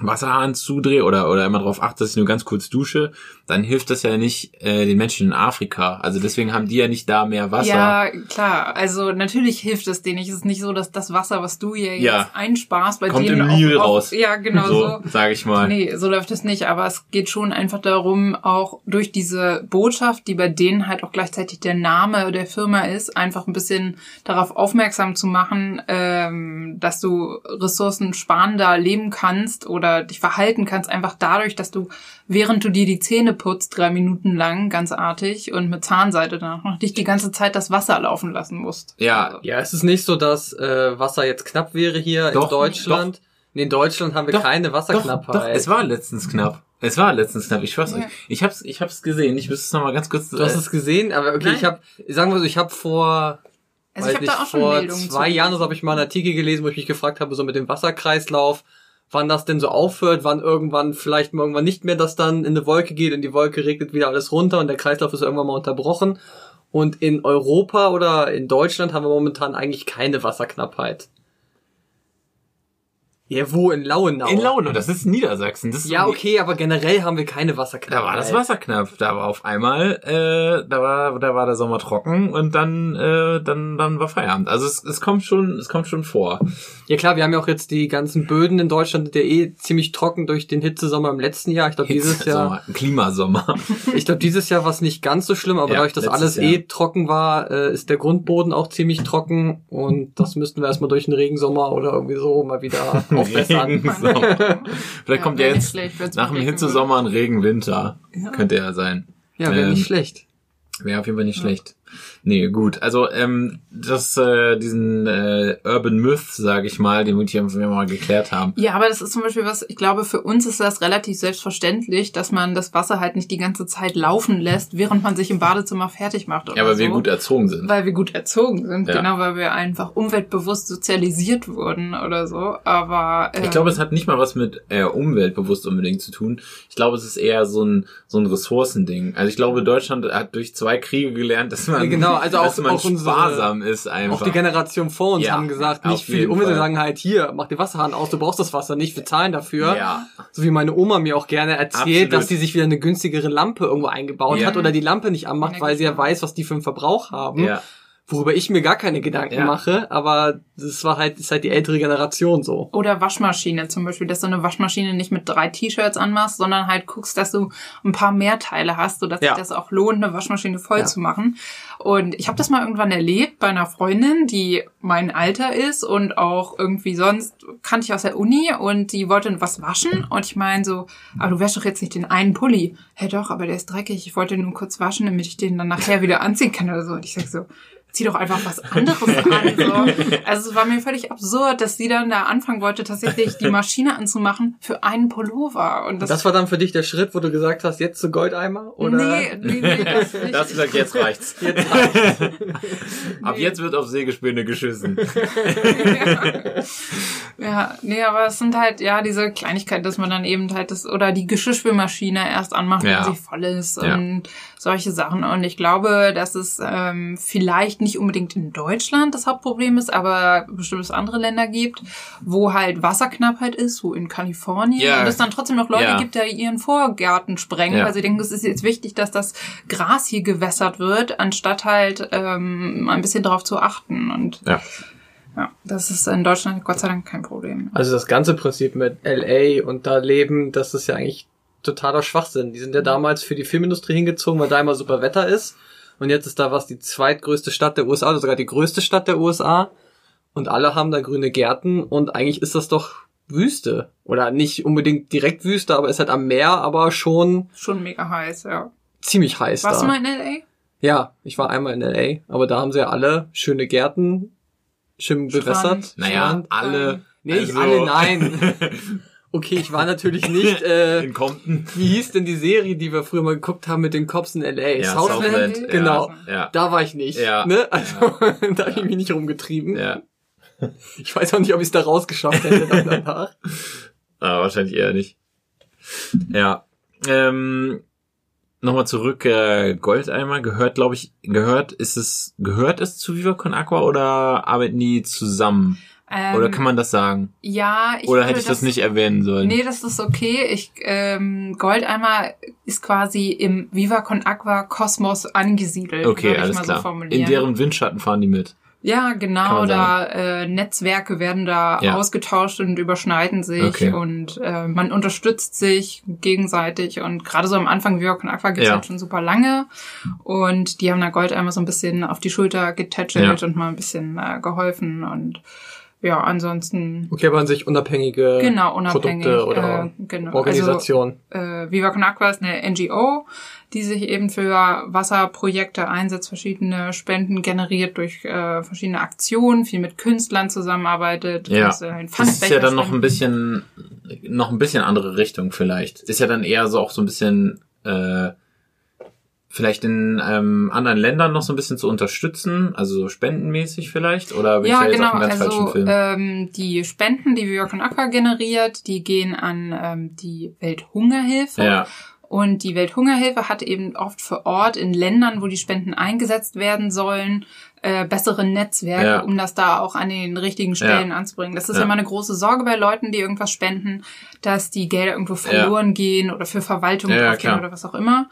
Wasserhahn zudrehe oder, oder immer darauf achte, dass ich nur ganz kurz dusche, dann hilft das ja nicht äh, den Menschen in Afrika. Also deswegen haben die ja nicht da mehr Wasser. Ja, klar. Also natürlich hilft es denen nicht. Es ist nicht so, dass das Wasser, was du hier Ja. jetzt einsparst, bei Kommt denen im Nil auch, raus. Ja, genau so. so, sage ich mal. Nee, so läuft es nicht. Aber es geht schon einfach darum, auch durch diese Botschaft, die bei denen halt auch gleichzeitig der Name der Firma ist, einfach ein bisschen darauf aufmerksam zu machen, ähm, dass du ressourcensparender leben kannst oder oder dich verhalten kannst, einfach dadurch, dass du, während du dir die Zähne putzt, drei Minuten lang, ganz artig und mit Zahnseite danach noch dich die ganze Zeit das Wasser laufen lassen musst. Ja, Ja, es ist nicht so, dass äh, Wasser jetzt knapp wäre hier Doch, in Deutschland. Nee, in Deutschland haben wir Doch, keine doch, Wasserknappheit. doch, es war letztens knapp. Es war letztens knapp, ich schwör's Ja. euch. Ich hab's, ich hab's gesehen, ich müsste es nochmal ganz kurz... Du hast äh, es gesehen, aber okay, Nein. ich habe, sagen wir so, ich habe vor, Also ich habe nicht, da auch schon vor Meldungen zwei. Jahren so habe ich mal einen Artikel gelesen, wo ich mich gefragt habe, so mit dem Wasserkreislauf, wann das denn so aufhört, wann irgendwann vielleicht irgendwann nicht mehr das dann in eine Wolke geht und die Wolke regnet wieder alles runter und der Kreislauf ist irgendwann mal unterbrochen. Und in Europa oder in Deutschland haben wir momentan eigentlich keine Wasserknappheit. Ja, wo? In Lauenau? in Laune, das ist Niedersachsen. Das ist Ja, okay, aber generell haben wir keine Wasserknappheit. Da war das Wasser knapp. Da war auf einmal, äh, da war, da war der Sommer trocken und dann, äh, dann, dann war Feierabend. Also es, es kommt schon, es kommt schon vor. Ja klar, wir haben ja auch jetzt die ganzen Böden in Deutschland, der eh ziemlich trocken durch den Hitzesommer im letzten Jahr. Ich glaube dieses Jahr, Sommer, Klimasommer. ich glaube dieses Jahr war es nicht ganz so schlimm, aber Ja, dadurch, dass alles Jahr. eh trocken war, äh, ist der Grundboden auch ziemlich trocken und das müssten wir erstmal durch den Regensommer oder irgendwie so mal wieder aufbessern. Vielleicht kommt ja jetzt nach dem Hitzesommer ein Regenwinter. Ja. Könnte ja sein. Ja, wäre Ähm, nicht schlecht. Wäre auf jeden Fall nicht schlecht. Nee, gut. Also ähm, das, äh, diesen äh, Urban Myth, sage ich mal, den wir hier mal geklärt haben. Ja, aber das ist zum Beispiel was, ich glaube, für uns ist das relativ selbstverständlich, dass man das Wasser halt nicht die ganze Zeit laufen lässt, während man sich im Badezimmer fertig macht. Oder Ja, weil so. wir gut erzogen sind. Weil wir gut erzogen sind, Ja. genau, weil wir einfach umweltbewusst sozialisiert wurden oder so. Aber ähm, Ich glaube, es hat nicht mal was mit äh, umweltbewusst unbedingt zu tun. Ich glaube, es ist eher so ein so ein Ressourcending. Also ich glaube, Deutschland hat durch zwei Kriege gelernt, dass man, Ja, genau, also dass auch- man auch unsere- sparsam ist einfach. Auch die Generation vor uns Ja, haben gesagt, nicht für die Umwelt, sagen halt hier, mach den Wasserhahn aus, du brauchst das Wasser nicht, wir zahlen dafür. Ja. So wie meine Oma mir auch gerne erzählt, Absolut. dass sie sich wieder eine günstigere Lampe irgendwo eingebaut Ja. hat oder die Lampe nicht anmacht, weil sie ja weiß, was die für einen Verbrauch haben. Ja. Worüber ich mir gar keine Gedanken Ja. mache, aber das war halt, ist halt die ältere Generation so. Oder Waschmaschine zum Beispiel, dass du eine Waschmaschine nicht mit drei T-Shirts anmachst, sondern halt guckst, dass du ein paar mehr Teile hast, sodass Ja. sich das auch lohnt, eine Waschmaschine voll Ja. zu machen. Und ich habe das mal irgendwann erlebt bei einer Freundin, die mein Alter ist und auch irgendwie sonst kannte ich aus der Uni und die wollte was waschen und ich meine so, aber du wäschst doch jetzt nicht den einen Pulli. Hä doch, aber der ist dreckig. Ich wollte ihn nur kurz waschen, damit ich den dann nachher wieder anziehen kann oder so. Und ich sag so, zieh doch einfach was anderes an. So. Also es war mir völlig absurd, dass sie dann da anfangen wollte, tatsächlich die Maschine anzumachen für einen Pullover. Und das, Das war dann für dich der Schritt, wo du gesagt hast, jetzt zu Goldeimer? Oder? nee, nee, nee, das nicht. Da hast du gesagt, jetzt reicht's. Jetzt Ab Nee. jetzt wird auf Sägespäne geschissen. Ja, nee, aber es sind halt, ja, diese Kleinigkeit, dass man dann eben halt das, oder die Geschirrspülmaschine erst anmacht, Ja. wenn sie voll ist Ja. und solche Sachen. Und ich glaube, dass es ähm, vielleicht nicht unbedingt in Deutschland das Hauptproblem ist, aber bestimmt es andere Länder gibt, wo halt Wasserknappheit ist, so in Kalifornien. Ja. Und es dann trotzdem noch Leute Ja. gibt, die ihren Vorgarten sprengen, Ja. weil sie denken, es ist jetzt wichtig, dass das Gras hier gewässert wird, anstatt halt ähm, ein bisschen darauf zu achten. Und Ja. ja, das ist in Deutschland Gott sei Dank kein Problem. Also das ganze Prinzip mit LA und da leben, das ist ja eigentlich totaler Schwachsinn. Die sind ja damals für die Filmindustrie hingezogen, weil da immer super Wetter ist. Und jetzt ist da was die zweitgrößte Stadt der USA, oder sogar die größte Stadt der USA. Und alle haben da grüne Gärten und eigentlich ist das doch Wüste. Oder nicht unbedingt direkt Wüste, aber ist halt am Meer, aber schon Schon mega heiß, ja. ziemlich heiß Warst da. du mal in L.A.? Ja, ich war einmal in LA, aber da haben sie ja alle schöne Gärten, schön Strand. bewässert. Naja, Strand. alle. Nee, nicht also- alle, nein. Okay, ich war natürlich nicht, äh, In Compton. wie hieß denn die Serie, die wir früher mal geguckt haben mit den Cops in L.A.? Ja, Southland? Southland, Genau. Ja. Da war ich nicht. Ja. Ne? Also, da habe ich mich nicht rumgetrieben. ja. Ich weiß auch nicht, ob ich es da rausgeschafft hätte danach. Aber wahrscheinlich eher nicht. Ja. Ähm, Nochmal zurück, äh, Goldeimer gehört, glaube ich, gehört ist es, gehört es zu Viva Con Aqua oder arbeiten die zusammen? Ähm, oder kann man das sagen? Ja, ich oder hätte ich das, nicht erwähnen sollen? Nee, das ist okay. Ich, ähm, Goldeimer ist quasi im Viva Con Aqua Kosmos angesiedelt. okay, alles mal klar. So. In deren Windschatten fahren die mit. Ja, genau. Da äh, Netzwerke werden da Ja. ausgetauscht und überschneiden sich Okay. und äh, man unterstützt sich gegenseitig und gerade so am Anfang Viva Con Aqua gibt's Ja. halt schon super lange und die haben da Goldeimer so ein bisschen auf die Schulter getätschelt Ja. und mal ein bisschen äh, geholfen und ja, ansonsten Okay, aber an sich unabhängige genau unabhängig. Produkte oder äh, genau. Organisation. Also, äh, Viva Con Aqua ist eine NGO, die sich eben für Wasserprojekte einsetzt, verschiedene Spenden generiert durch äh, verschiedene Aktionen, viel mit Künstlern zusammenarbeitet. Ja. große Das ist ja dann noch ein bisschen, noch ein bisschen andere Richtung vielleicht. Ist ja dann eher so auch so ein bisschen, äh, vielleicht in ähm, anderen Ländern noch so ein bisschen zu unterstützen, also so spendenmäßig vielleicht, oder bin Ja, ich da jetzt genau. auf einem ganz falschen Also Film? ähm, die Spenden, die Viva Con Aqua generiert, die gehen an ähm, die Welthungerhilfe. ja, Und die Welthungerhilfe hat eben oft vor Ort in Ländern, wo die Spenden eingesetzt werden sollen, äh, bessere Netzwerke, Ja. um das da auch an den richtigen Stellen anzubringen. Das ist Ja. immer eine große Sorge bei Leuten, die irgendwas spenden, dass die Gelder irgendwo verloren gehen oder für Verwaltung Ja, ja, draufgehen oder was auch immer.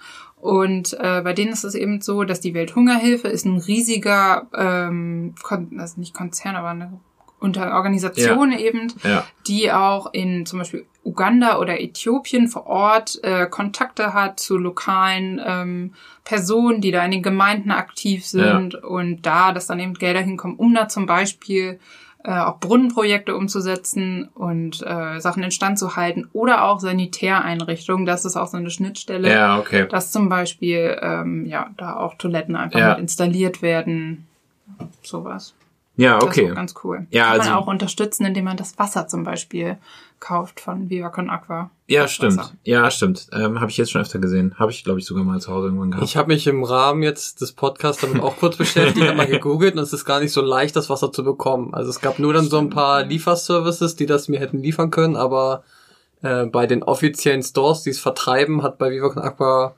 Und äh, bei denen ist es eben so, dass die Welthungerhilfe ist ein riesiger, ähm, Kon also nicht Konzern, aber eine unter Organisation eben, ja, die auch in zum Beispiel Uganda oder Äthiopien vor Ort äh, Kontakte hat zu lokalen ähm, Personen, die da in den Gemeinden aktiv sind und da, dass dann eben Gelder hinkommen, um da zum Beispiel äh, auch Brunnenprojekte umzusetzen und äh, Sachen instand zu halten oder auch Sanitäreinrichtungen. Das ist auch so eine Schnittstelle, ja, okay. dass zum Beispiel ähm, ja da auch Toiletten einfach Ja. mit installiert werden, sowas. Ja, Das okay. ist auch ganz cool. Ja, Kann also- man auch unterstützen, indem man das Wasser zum Beispiel kauft von Viva Con Aqua. Ja, stimmt. Wasser. Ja, stimmt. Ähm, habe ich jetzt schon öfter gesehen. Habe ich, glaube ich, sogar mal zu Hause irgendwann gehabt. Ich habe mich im Rahmen jetzt des Podcasts damit auch kurz beschäftigt, habe mal gegoogelt und es ist gar nicht so leicht, das Wasser zu bekommen. Also es gab nur dann so ein paar Lieferservices, die das mir hätten liefern können, aber äh, bei den offiziellen Stores, die es vertreiben, hat bei Viva Con Aqua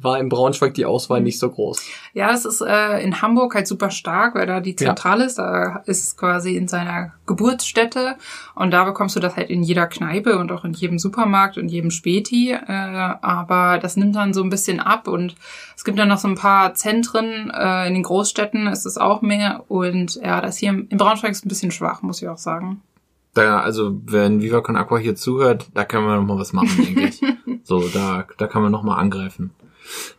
war in Braunschweig die Auswahl nicht so groß. Ja, das ist äh, in Hamburg halt super stark, weil da die Zentrale ist. Da ist es quasi in seiner Geburtsstätte und da bekommst du das halt in jeder Kneipe und auch in jedem Supermarkt und jedem Späti. Äh, aber das nimmt dann so ein bisschen ab und es gibt dann noch so ein paar Zentren äh, in den Großstädten ist es auch mehr und ja, das hier in Braunschweig ist ein bisschen schwach, muss ich auch sagen. Da, also, wenn Viva Con Aqua hier zuhört, da können wir noch mal was machen, denke ich. So, da, da kann man noch mal angreifen.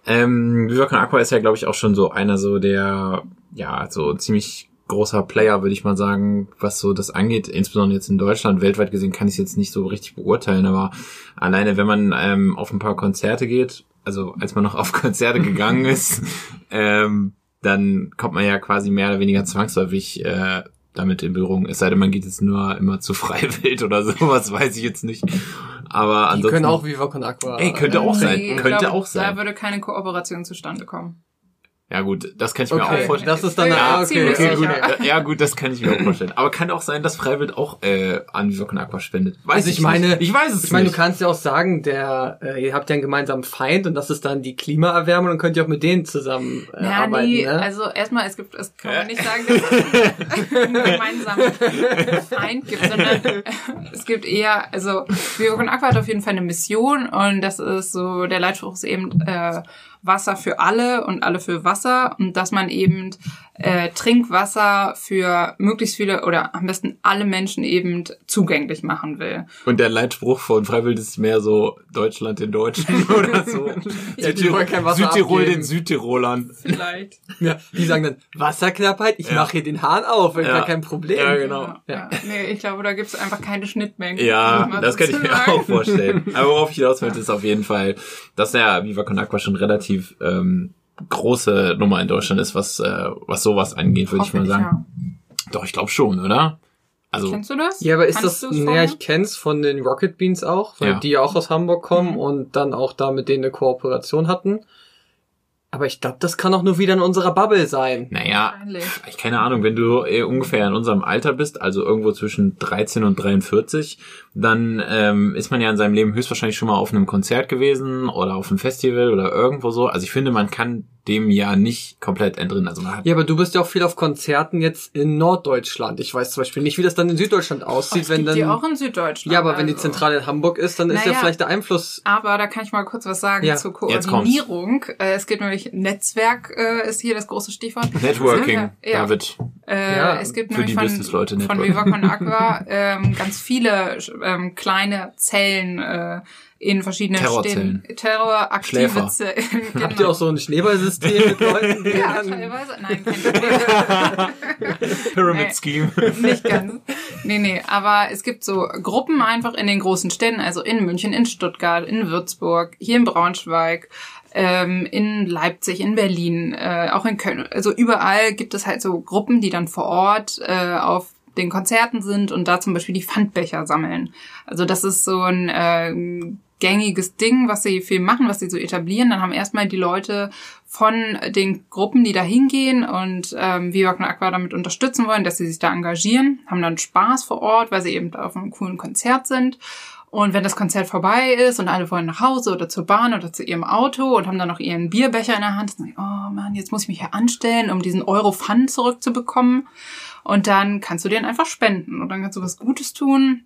Ähm, Viva Con Aqua ist ja, glaube ich, auch schon so einer so der, ja, so ziemlich großer Player, würde ich mal sagen, was so das angeht. Insbesondere jetzt in Deutschland. Weltweit gesehen kann ich es jetzt nicht so richtig beurteilen, aber alleine, wenn man ähm, auf ein paar Konzerte geht, also als man noch auf Konzerte gegangen ist, ähm, dann kommt man ja quasi mehr oder weniger zwangsläufig äh, damit in Berührung. Es sei denn, man geht jetzt nur immer zu Freiwild oder sowas, weiß ich jetzt nicht. Aber Die ansonsten. können auch Viva Con Aqua. Ey, könnte auch sein. Nee, Könnte glaube, auch sein. Da würde keine Kooperation zustande kommen. Ja gut, das kann ich mir Okay, auch vorstellen. das ist dann Ja, okay, ziemlich okay, Okay, gut. Ja gut, das kann ich mir auch vorstellen. Aber kann auch sein, dass Freiwild auch äh, an Con Aqua spendet. Weiß Also ich meine- nicht. ich weiß es Ich meine, du kannst ja auch sagen, der, äh, ihr habt ja einen gemeinsamen Feind und das ist dann die Klimaerwärmung und könnt ihr auch mit denen zusammen äh, Ja, arbeiten. nee, ne? also erstmal, es gibt, es kann man nicht sagen, dass es einen gemeinsamen Feind gibt, sondern äh, es gibt eher, also Con Aqua hat auf jeden Fall eine Mission und das ist so, der Leitspruch ist eben äh, Wasser für alle und alle für Wasser und dass man eben äh, Trinkwasser für möglichst viele oder am besten alle Menschen eben zugänglich machen will. Und der Leitspruch von Freiwild ist mehr so Deutschland den Deutschen oder so. Südtirol abgeben. den Südtirolern. Vielleicht. ja, die sagen dann, Wasserknappheit, ich Ja. mache hier den Hahn auf, Ja. gar kein Problem. Ja, genau. Ja, ja. Nee, ich glaube, da gibt es einfach keine Schnittmengen. Ja, das kann ich mir sozusagen. auch vorstellen. Aber worauf ich hinaus möchte, ist auf jeden Fall, dass der Viva Con Aqua schon relativ ähm, große Nummer in Deutschland ist, was, äh, was sowas angeht, würde ich mal sagen. Doch, ich glaube schon, oder? Also, Kennst du das? Ja, aber ist Kannst das, naja, ich kenn's von den Rocket Beans auch, weil Ja. die ja auch aus Hamburg kommen Mhm. und dann auch da mit denen eine Kooperation hatten. Aber ich glaube, das kann auch nur wieder in unserer Bubble sein. naja, Wahrscheinlich. ich keine Ahnung, wenn du äh, ungefähr in unserem Alter bist, also irgendwo zwischen 13 und 43, dann ähm, ist man ja in seinem Leben höchstwahrscheinlich schon mal auf einem Konzert gewesen oder auf einem Festival oder irgendwo so. Also ich finde, man kann dem ja nicht komplett entrinnen. Also man hat Ja, aber du bist ja auch viel auf Konzerten jetzt in Norddeutschland. Ich weiß zum Beispiel nicht, wie das dann in Süddeutschland aussieht, es wenn dann. die auch in Süddeutschland. ja, aber wenn die also. Zentrale in Hamburg ist, dann ist ja Naja. vielleicht der Einfluss. Aber da kann ich mal kurz was sagen Ja, zur. Koordinierung. Äh, es gibt nämlich Netzwerk, äh, ist hier das große Stichwort. Networking, Ja. David. Äh, Ja, es gibt für nämlich die von, Businessleute von. Viva Con Aqua ähm, ganz viele ähm, kleine Zellen äh, in verschiedenen Terrorzellen. Städten. Terroraktive. Zellen. Genau. Habt ihr auch so ein Schneeballsystem mit Leuten, Ja, teilweise. Nein. Pyramid Nee. Scheme. Nicht ganz. Nee, nee, aber es gibt so Gruppen einfach in den großen Städten, also in München, in Stuttgart, in Würzburg, hier in Braunschweig, ähm, in Leipzig, in Berlin, äh, auch in Köln. Also überall gibt es halt so Gruppen, die dann vor Ort äh, auf den Konzerten sind und da zum Beispiel die Pfandbecher sammeln. Also das ist so ein äh, gängiges Ding, was sie viel machen, was sie so etablieren. Dann haben erstmal die Leute von den Gruppen, die da hingehen und ähm, Viva Con Aqua damit unterstützen wollen, dass sie sich da engagieren, haben dann Spaß vor Ort, weil sie eben auf einem coolen Konzert sind. Und wenn das Konzert vorbei ist und alle wollen nach Hause oder zur Bahn oder zu ihrem Auto und haben dann noch ihren Bierbecher in der Hand, dann sagen, oh Mann, jetzt muss ich mich hier anstellen, um diesen Euro Pfand zurückzubekommen. Und dann kannst du den einfach spenden und dann kannst du was Gutes tun.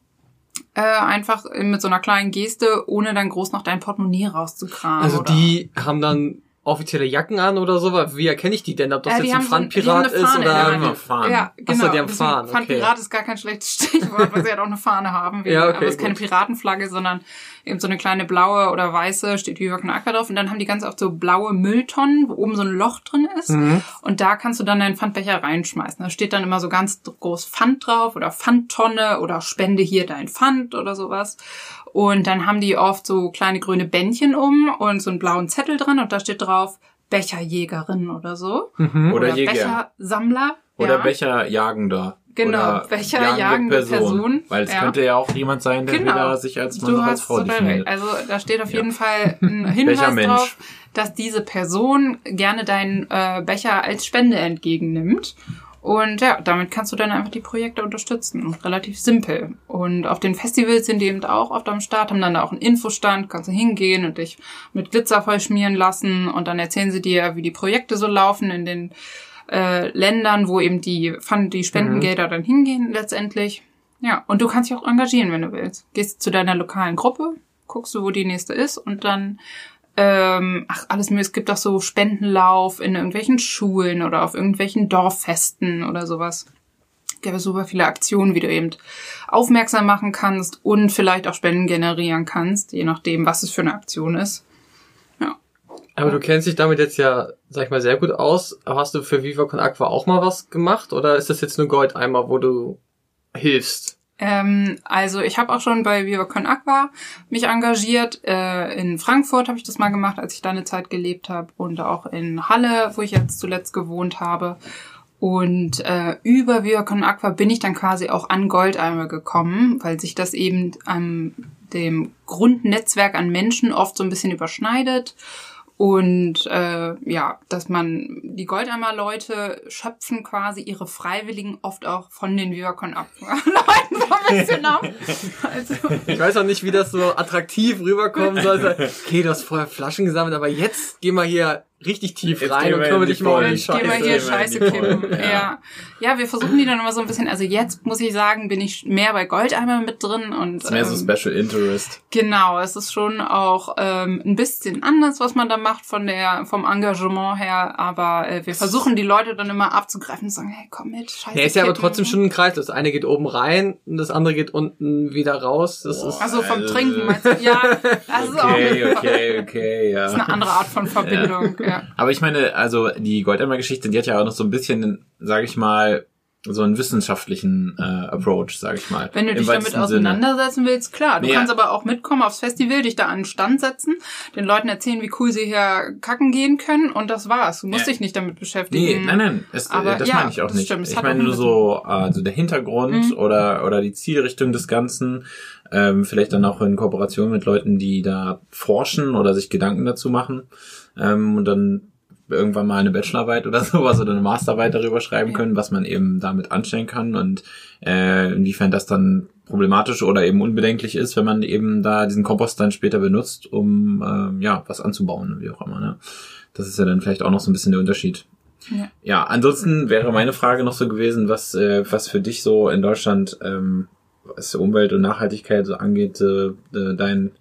Äh, einfach mit so einer kleinen Geste, ohne dann groß noch dein Portemonnaie rauszukramen. Also oder? die haben dann offizielle Jacken an oder so? Wie erkenne ich die denn? Ob das Ja, die jetzt ein haben so ist oder... Ja, Ach so, genau. die haben Fahnen, okay. Ist gar kein schlechtes Stichwort, weil sie halt auch eine Fahne haben. Ja, okay, aber es ist keine. Piratenflagge, sondern eben so eine kleine blaue oder weiße, steht Viva Con Aqua drauf. Und dann haben die ganz oft so blaue Mülltonnen, wo oben so ein Loch drin ist. Mhm. Und da kannst du dann deinen Pfandbecher reinschmeißen. Da steht dann immer so ganz groß Pfand drauf oder Pfandtonne oder spende hier dein Pfand oder sowas. Und dann haben die oft so kleine grüne Bändchen um und so einen blauen Zettel dran und da steht drauf Becherjägerin oder so. Mhm. Oder Jäger. Bechersammler. Oder ja. Becherjagender. Genau, Oder Becherjagende Person, Weil es ja. könnte ja auch jemand sein, der Genau. wieder sich als Mann Du noch als Frau definiert. Also da steht auf Ja. jeden Fall ein Hinweis drauf, dass diese Person gerne deinen äh, Becher als Spende entgegennimmt. Und ja, damit kannst du dann einfach die Projekte unterstützen. Relativ simpel. Und auf den Festivals sind die eben auch oft am Start, haben dann da auch einen Infostand, kannst du hingehen und dich mit Glitzer vollschmieren lassen und dann erzählen sie dir, wie die Projekte so laufen in den äh, Ländern, wo eben die, die Spendengelder dann hingehen letztendlich. Ja, und du kannst dich auch engagieren, wenn du willst. Gehst zu deiner lokalen Gruppe, guckst du, wo die nächste ist und dann, ähm, ach, alles mir, es gibt auch so Spendenlauf in irgendwelchen Schulen oder auf irgendwelchen Dorffesten oder sowas. Es gäbe super viele Aktionen, wie du eben aufmerksam machen kannst und vielleicht auch Spenden generieren kannst, je nachdem, was es für eine Aktion ist. Aber du kennst dich damit jetzt ja, sag ich mal, sehr gut aus. Hast du für Viva Con Aqua auch mal was gemacht? Oder ist das jetzt nur Goldeimer, wo du hilfst? Ähm, also ich habe auch schon bei Viva Con Aqua mich engagiert. Äh, in Frankfurt habe ich das mal gemacht, als ich da eine Zeit gelebt habe. Und auch in Halle, wo ich jetzt zuletzt gewohnt habe. Und äh, über Viva Con Aqua bin ich dann quasi auch an Goldeimer gekommen, weil sich das eben an dem Grundnetzwerk an Menschen oft so ein bisschen überschneidet. Und äh, ja, dass man die Goldeimer-Leute schöpfen quasi ihre Freiwilligen oft auch von den Viva Con Aqua-Leuten so ein bisschen ab. Also, Ich weiß auch nicht, wie das so attraktiv rüberkommen soll. Okay, du hast vorher Flaschen gesammelt, aber jetzt geh mal hier richtig tief Jetzt rein und kümmere dich mal um Jetzt gehen wir Scheiße. hier kippen. Vollen. Ja. ja, wir versuchen die dann immer so ein bisschen, also jetzt muss ich sagen, bin ich mehr bei Goldeimer mit drin und Das ist mehr so ähm, Special Interest. Genau, es ist schon auch ähm, ein bisschen anders, was man da macht von der vom Engagement her, aber äh, wir versuchen die Leute dann immer abzugreifen und sagen, hey, komm mit, scheiße. Ja, ist ja aber trotzdem schon ein Kreis. Das eine geht oben rein und das andere geht unten wieder raus. Das ist Also vom Also- Trinken meinst du? Ja, das ist auch Okay, eine, okay, okay, ja. Das ist eine andere Art von Verbindung. Ja. Aber ich meine, also die Goldeimer-Geschichte, die hat ja auch noch so ein bisschen, sage ich mal, so einen wissenschaftlichen äh, Approach, sage ich mal. Wenn du dich damit weitesten Sinne. auseinandersetzen willst, klar. Du Nee, kannst ja. aber auch mitkommen aufs Festival, dich da an den Stand setzen, den Leuten erzählen, wie cool sie hier kacken gehen können und das war's. Du musst Ja. dich nicht damit beschäftigen. Nee, nein, nein, es, Aber das ja, meine ich auch nicht. stimmt, ich meine nur so also der Hintergrund Mhm. oder oder die Zielrichtung des Ganzen. Ähm, vielleicht dann auch in Kooperation mit Leuten, die da forschen oder sich Gedanken dazu machen ähm, und dann irgendwann mal eine Bachelorarbeit oder sowas oder eine Masterarbeit darüber schreiben können, was man eben damit anstellen kann und äh, inwiefern das dann problematisch oder eben unbedenklich ist, wenn man eben da diesen Kompost dann später benutzt, um ähm, ja was anzubauen, wie auch immer. Ne? Das ist ja dann vielleicht auch noch so ein bisschen der Unterschied. Ja. Ja, ansonsten wäre meine Frage noch so gewesen, was, äh, was für dich so in Deutschland, ähm, was Umwelt und Nachhaltigkeit so angeht, äh, äh, dein,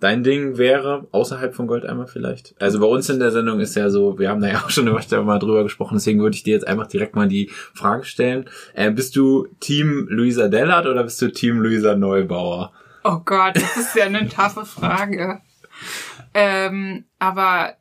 dein Ding wäre, außerhalb von Goldeimer vielleicht. Also bei uns in der Sendung ist ja so, wir haben da ja auch schon mal drüber gesprochen, deswegen würde ich dir jetzt einfach direkt mal die Frage stellen. Äh, bist du Team Luisa Dellert oder bist du Team Luisa Neubauer? Oh Gott, das ist ja eine taffe Frage. Ähm, aber,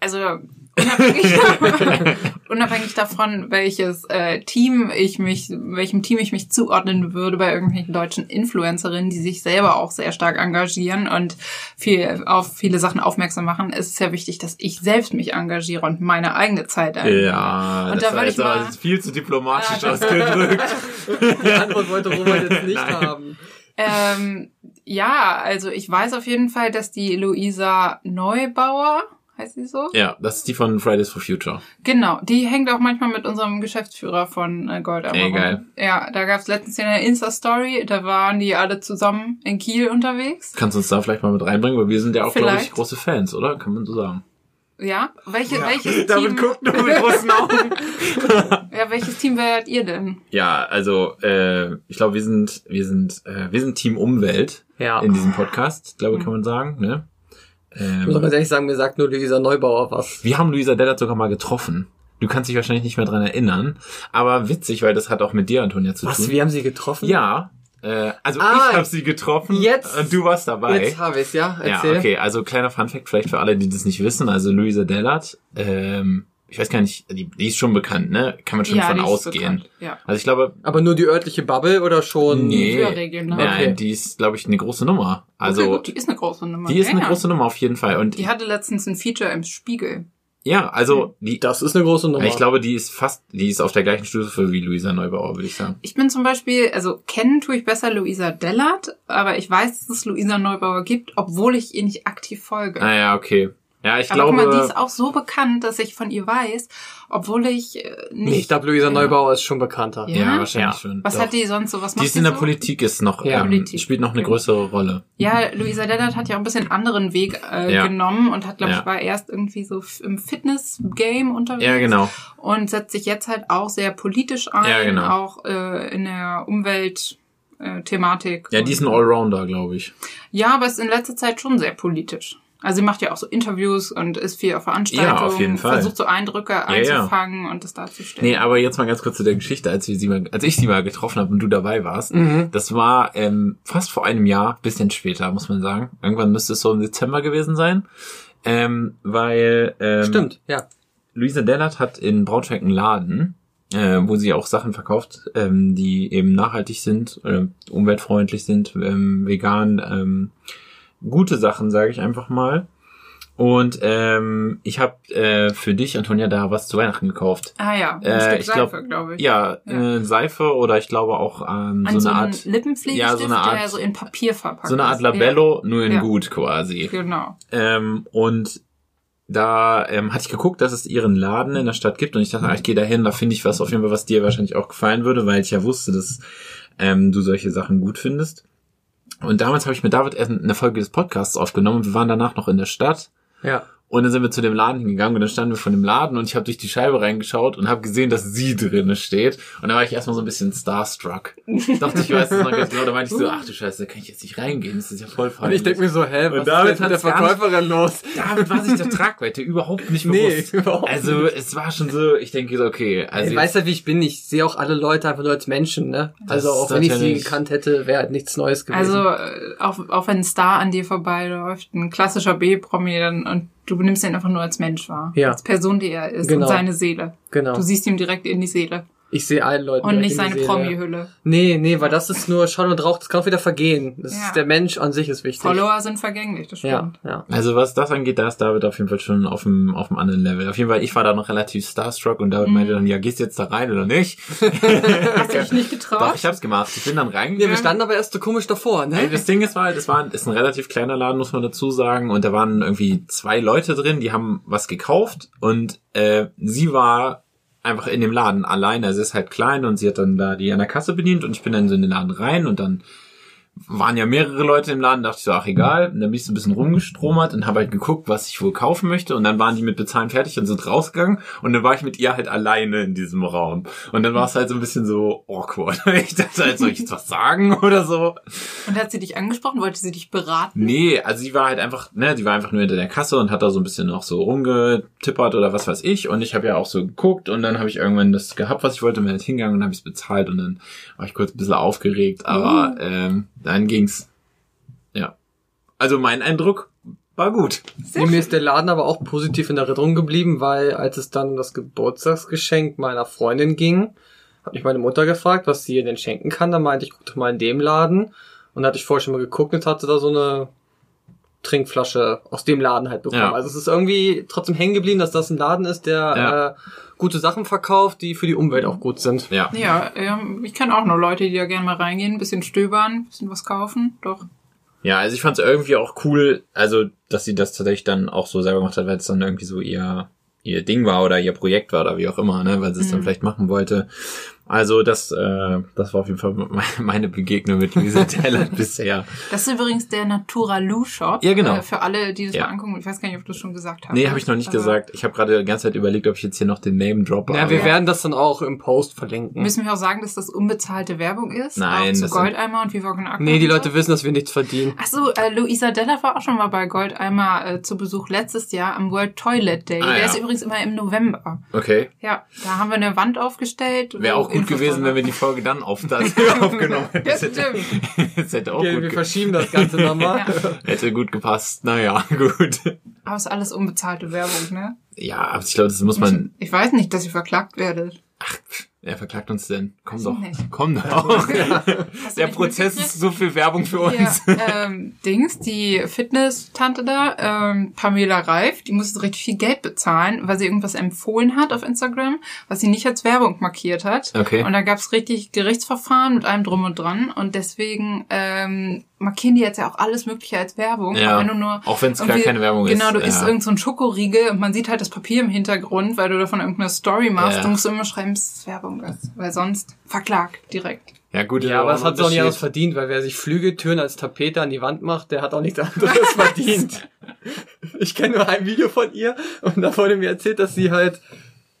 also, unabhängig, unabhängig davon, welches äh, Team ich mich, welchem Team ich mich zuordnen würde bei irgendwelchen deutschen Influencerinnen, die sich selber auch sehr stark engagieren und viel auf viele Sachen aufmerksam machen, ist es sehr wichtig, dass ich selbst mich engagiere und meine eigene Zeit einnehme. Ja, Und das da war jetzt mal- viel zu diplomatisch Ja, ausgedrückt. Die Antwort wollte Robert jetzt nicht Nein. haben. Ähm, ja, also ich weiß auf jeden Fall, dass die Luisa Neubauer, heißt sie so? Ja, das ist die von Fridays for Future. Genau, die hängt auch manchmal mit unserem Geschäftsführer von äh, Gold Ey, geil. Ja, da gab's letztens eine Insta-Story, da waren die alle zusammen in Kiel unterwegs. Kannst du uns da vielleicht mal mit reinbringen, weil wir sind ja auch, glaube ich, Vielleicht. große Fans, oder? Kann man so sagen. Ja, welche, welches David Team? guckt nur mit großen Augen. Ja, welches Team wärt ihr denn? Ja, also äh, ich glaube, wir sind wir sind äh, wir sind Team Umwelt Ja. in diesem Podcast, glaube ich, kann man sagen. Ne? Ich muss auch Ähm, ganz ehrlich sagen, mir sagt nur Luisa Neubauer was. wir haben Luisa Dellert sogar mal getroffen. Du kannst dich wahrscheinlich nicht mehr dran erinnern, aber witzig, weil das hat auch mit dir, Antonia, zu Was, tun. wir haben sie getroffen? Ja, äh, also Ah, ich habe sie getroffen jetzt- und du warst dabei. Jetzt habe ich's, ja? Ja, Erzähl. okay, also kleiner Funfact vielleicht für alle, die das nicht wissen. Also Luisa Dellert, ähm, ich weiß gar nicht, die, die ist schon bekannt, ne? Kann man schon von die ist ausgehen. bekannt, Ja. Also ich glaube, Aber nur die örtliche Bubble oder schon? nee, nein, Okay. die ist, glaube ich, eine große Nummer. Also okay, gut, die ist eine große Nummer. die ist ja, eine ja. große Nummer auf jeden Fall. Und Die hatte letztens ein Feature im Spiegel. ja, also die, Das ist eine große Nummer. ich glaube, die ist fast, die ist auf der gleichen Stufe wie Luisa Neubauer, würde ich sagen. Ich bin zum Beispiel, also kennen tue ich besser Luisa Dellert, aber ich weiß, dass es Luisa Neubauer gibt, obwohl ich ihr nicht aktiv folge. Ah ja, okay. Ja, ich aber glaube, guck mal, die ist auch so bekannt, dass ich von ihr weiß, obwohl ich äh, nicht. Nee, ich glaube, Luisa Ja. Neubauer ist schon bekannter. Ja? ja, wahrscheinlich Ja. schon. Was Doch. hat die sonst so? Was Die macht ist in der so? Politik, ist noch, Ja. ähm, Politik. spielt noch eine größere Rolle. Ja, Luisa Dellert hat ja auch ein bisschen einen anderen Weg äh, Ja. genommen und hat, glaube Ja. ich, war erst irgendwie so im Fitness-Game unterwegs. Ja, genau. Und setzt sich jetzt halt auch sehr politisch ein, Ja, genau. auch äh, in der Umwelt. äh, Thematik. Ja, die ist ein Allrounder, glaube ich. Ja, aber ist in letzter Zeit schon sehr politisch. Also sie macht ja auch so Interviews und ist viel auf Veranstaltungen, Ja, auf jeden Fall. versucht so Eindrücke ja. einzufangen und das darzustellen. Nee, aber jetzt mal ganz kurz zu der Geschichte, als wir sie mal, als ich sie mal getroffen habe und du dabei warst. Mhm. Das war ähm, fast vor einem Jahr, bisschen später, muss man sagen. Irgendwann müsste es so im Dezember gewesen sein. Ähm, weil ähm, Stimmt, ja. Luisa Dellert hat in Braunschweig einen Laden, äh, wo sie auch Sachen verkauft, ähm, die eben nachhaltig sind, äh, umweltfreundlich sind, ähm, vegan, ähm, gute Sachen, sage ich einfach mal. Und ähm, ich habe äh, für dich, Antonia, da was zu Weihnachten gekauft. Ah ja, ein Äh, Stück ich glaub- Seife, glaube ich. Ja, Ja. Äh, Seife oder ich glaube auch ähm, An so eine Art, Lippenpflegestift, ja, so eine Art- der so in Papier verpackt so eine Art. Labello, nur in Ja. gut quasi. Ja, genau. Ähm, und da ähm, hatte ich geguckt, dass es ihren Laden in der Stadt gibt und ich dachte, ah, ich gehe da hin, da finde ich was auf jeden Fall, was dir wahrscheinlich auch gefallen würde, weil ich ja wusste, dass ähm, du solche Sachen gut findest. Und damals habe ich mit David erst eine Folge des Podcasts aufgenommen wir waren danach noch in der Stadt Ja. Und dann sind wir zu dem Laden hingegangen und dann standen wir vor dem Laden und ich habe durch die Scheibe reingeschaut und habe gesehen, dass sie drinne steht. Und da war ich erstmal so ein bisschen starstruck. Dachte ich, weiß das noch ganz genau. Da meinte ich so, ach du Scheiße, da kann ich jetzt nicht reingehen. Das ist ja voll Und feindlich. ich denke mir so, hä, Und was David ist denn mit der gar nicht- Verkäuferin los? David war sich der Tragweite überhaupt nicht Nee, bewusst. überhaupt Also es war schon so, ich denke so, okay, also ich weiß ja, wie ich bin. Ich sehe auch alle Leute einfach nur als Menschen, ne? Also auch wenn ich sie gekannt hätte, wäre halt nichts Neues gewesen. Also äh, auch, auch wenn ein Star an dir vorbeiläuft, ein klassischer B-Promi, dann und du nimmst ihn einfach nur als Mensch wahr. Ja. Als Person, die er ist Genau. und seine Seele. genau. Du siehst ihm direkt in die Seele. Ich sehe allen Leuten. Und nicht seine. Promi-Hülle. Nee, nee, weil das ist nur Schall und Rauch, das kann auch wieder vergehen. Das Ja. ist der Mensch an sich ist wichtig. Follower sind vergänglich, das Ja, stimmt. ja. Also was das angeht, da ist David auf jeden Fall schon auf dem, auf dem anderen Level. Auf jeden Fall, ich war da noch relativ starstruck und David Mhm. meinte dann, ja, gehst du jetzt da rein oder nicht? Hast du dich nicht Doch, getraut? ich hab's gemacht. Ich bin dann Ja, wir reingegangen. standen aber erst so komisch davor, Ey, ne? das Ding ist mal, das war, ist ein relativ kleiner Laden, muss man dazu sagen. Und da waren irgendwie zwei Leute drin, die haben was gekauft und äh, sie war einfach in dem Laden allein. Also sie ist halt klein und sie hat dann da die an der Kasse bedient und ich bin dann so in den Laden rein und dann waren ja mehrere Leute im Laden, dachte ich so, ach egal. Und dann bin ich so ein bisschen rumgestromert und habe halt geguckt, was ich wohl kaufen möchte. Und dann waren die mit Bezahlen fertig und sind rausgegangen. Und dann war ich mit ihr halt alleine in diesem Raum. Und dann war es halt so ein bisschen so awkward. Ich dachte halt, soll ich jetzt was sagen oder so? Und hat sie dich angesprochen? Wollte sie dich beraten? Nee, also sie war halt einfach, ne, die war einfach nur hinter der Kasse und hat da so ein bisschen noch so rumgetippert oder was weiß ich. Und ich habe ja auch so geguckt und dann habe ich irgendwann das gehabt, was ich wollte, bin halt hingegangen und habe es bezahlt und dann war ich kurz ein bisschen aufgeregt, aber ähm, dann ging's. Ja. Also mein Eindruck war gut. Nee, mir ist der Laden aber auch positiv in Erinnerung geblieben, weil als es dann um das Geburtstagsgeschenk meiner Freundin ging, hat mich meine Mutter gefragt, was sie ihr denn schenken kann. Da meinte ich, guck doch mal in dem Laden. Und da hatte ich vorher schon mal geguckt und hatte da so eine Trinkflasche aus dem Laden halt bekommen. Ja. Also es ist irgendwie trotzdem hängen geblieben, dass das ein Laden ist, der Ja. äh, gute Sachen verkauft, die für die Umwelt auch gut sind. Ja. Ja, ähm, ich kenne auch noch Leute, die da gerne mal reingehen, ein bisschen stöbern, ein bisschen was kaufen. Doch. Ja, also ich fand es irgendwie auch cool, also dass sie das tatsächlich dann auch so selber gemacht hat, weil es dann irgendwie so ihr ihr Ding war oder ihr Projekt war oder wie auch immer, ne, weil sie es dann vielleicht machen wollte. Also das, äh, das war auf jeden Fall me- meine Begegnung mit Luisa Teller bisher. Das ist übrigens der Naturalu Shop. Ja, genau. Äh, für alle, die das Ja. mal angucken. Ich weiß gar nicht, ob du es schon gesagt hast. Nee, habe ich noch nicht Aber gesagt. Ich habe gerade die ganze Zeit überlegt, ob ich jetzt hier noch den Name droppe. Ja, wir werden das dann auch im Post verlinken. Müssen wir auch sagen, dass das unbezahlte Werbung ist? Nein, Auch zu Goldeimer und Viva Con Aqua Nee, die so? Leute wissen, dass wir nichts verdienen. Achso, äh, Luisa Della war auch schon mal bei Goldeimer äh, zu Besuch letztes Jahr am World Toilet Day. Ah, Der ja. ist übrigens immer im November. Okay. Ja, da haben wir eine Wand aufgestellt. Wäre auch gut gewesen, wenn wir die Folge dann auf das aufgenommen hätten. Das stimmt. Das hätte auch Okay, gut, wir verschieben das Ganze nochmal. Ja. hätte gut gepasst. Naja, gut. Aber ist alles unbezahlte Werbung, ne? Ja, aber ich glaube, das muss man. Ich weiß nicht, dass ihr verklagt werdet. Wer verklagt uns denn? Komm doch. Komm doch. Du Der Prozess ist so viel Werbung für uns. Ja, ähm, Dings, die Fitness-Tante da, ähm, Pamela Reif, die musste richtig viel Geld bezahlen, weil sie irgendwas empfohlen hat auf Instagram, was sie nicht als Werbung markiert hat. Okay. Und da gab's richtig Gerichtsverfahren mit allem drum und dran. Und deswegen ähm, markieren die jetzt ja auch alles Mögliche als Werbung. Ja, Auch wenn du nur auch wenn's gar irgendwie- keine Werbung ist, Genau, du ja. isst irgend so ein Schokoriegel und man sieht halt das Papier im Hintergrund, weil du davon irgendeine Story machst. Ja. Du musst immer schreiben, dass es Werbung ist. Weil sonst verklagt direkt. Ja, gut. Ja, aber es ein hat auch nicht anders verdient, weil wer sich Flügeltüren als Tapete an die Wand macht, der hat auch nichts anderes verdient. Ich kenne nur ein Video von ihr und da wurde mir erzählt, dass sie halt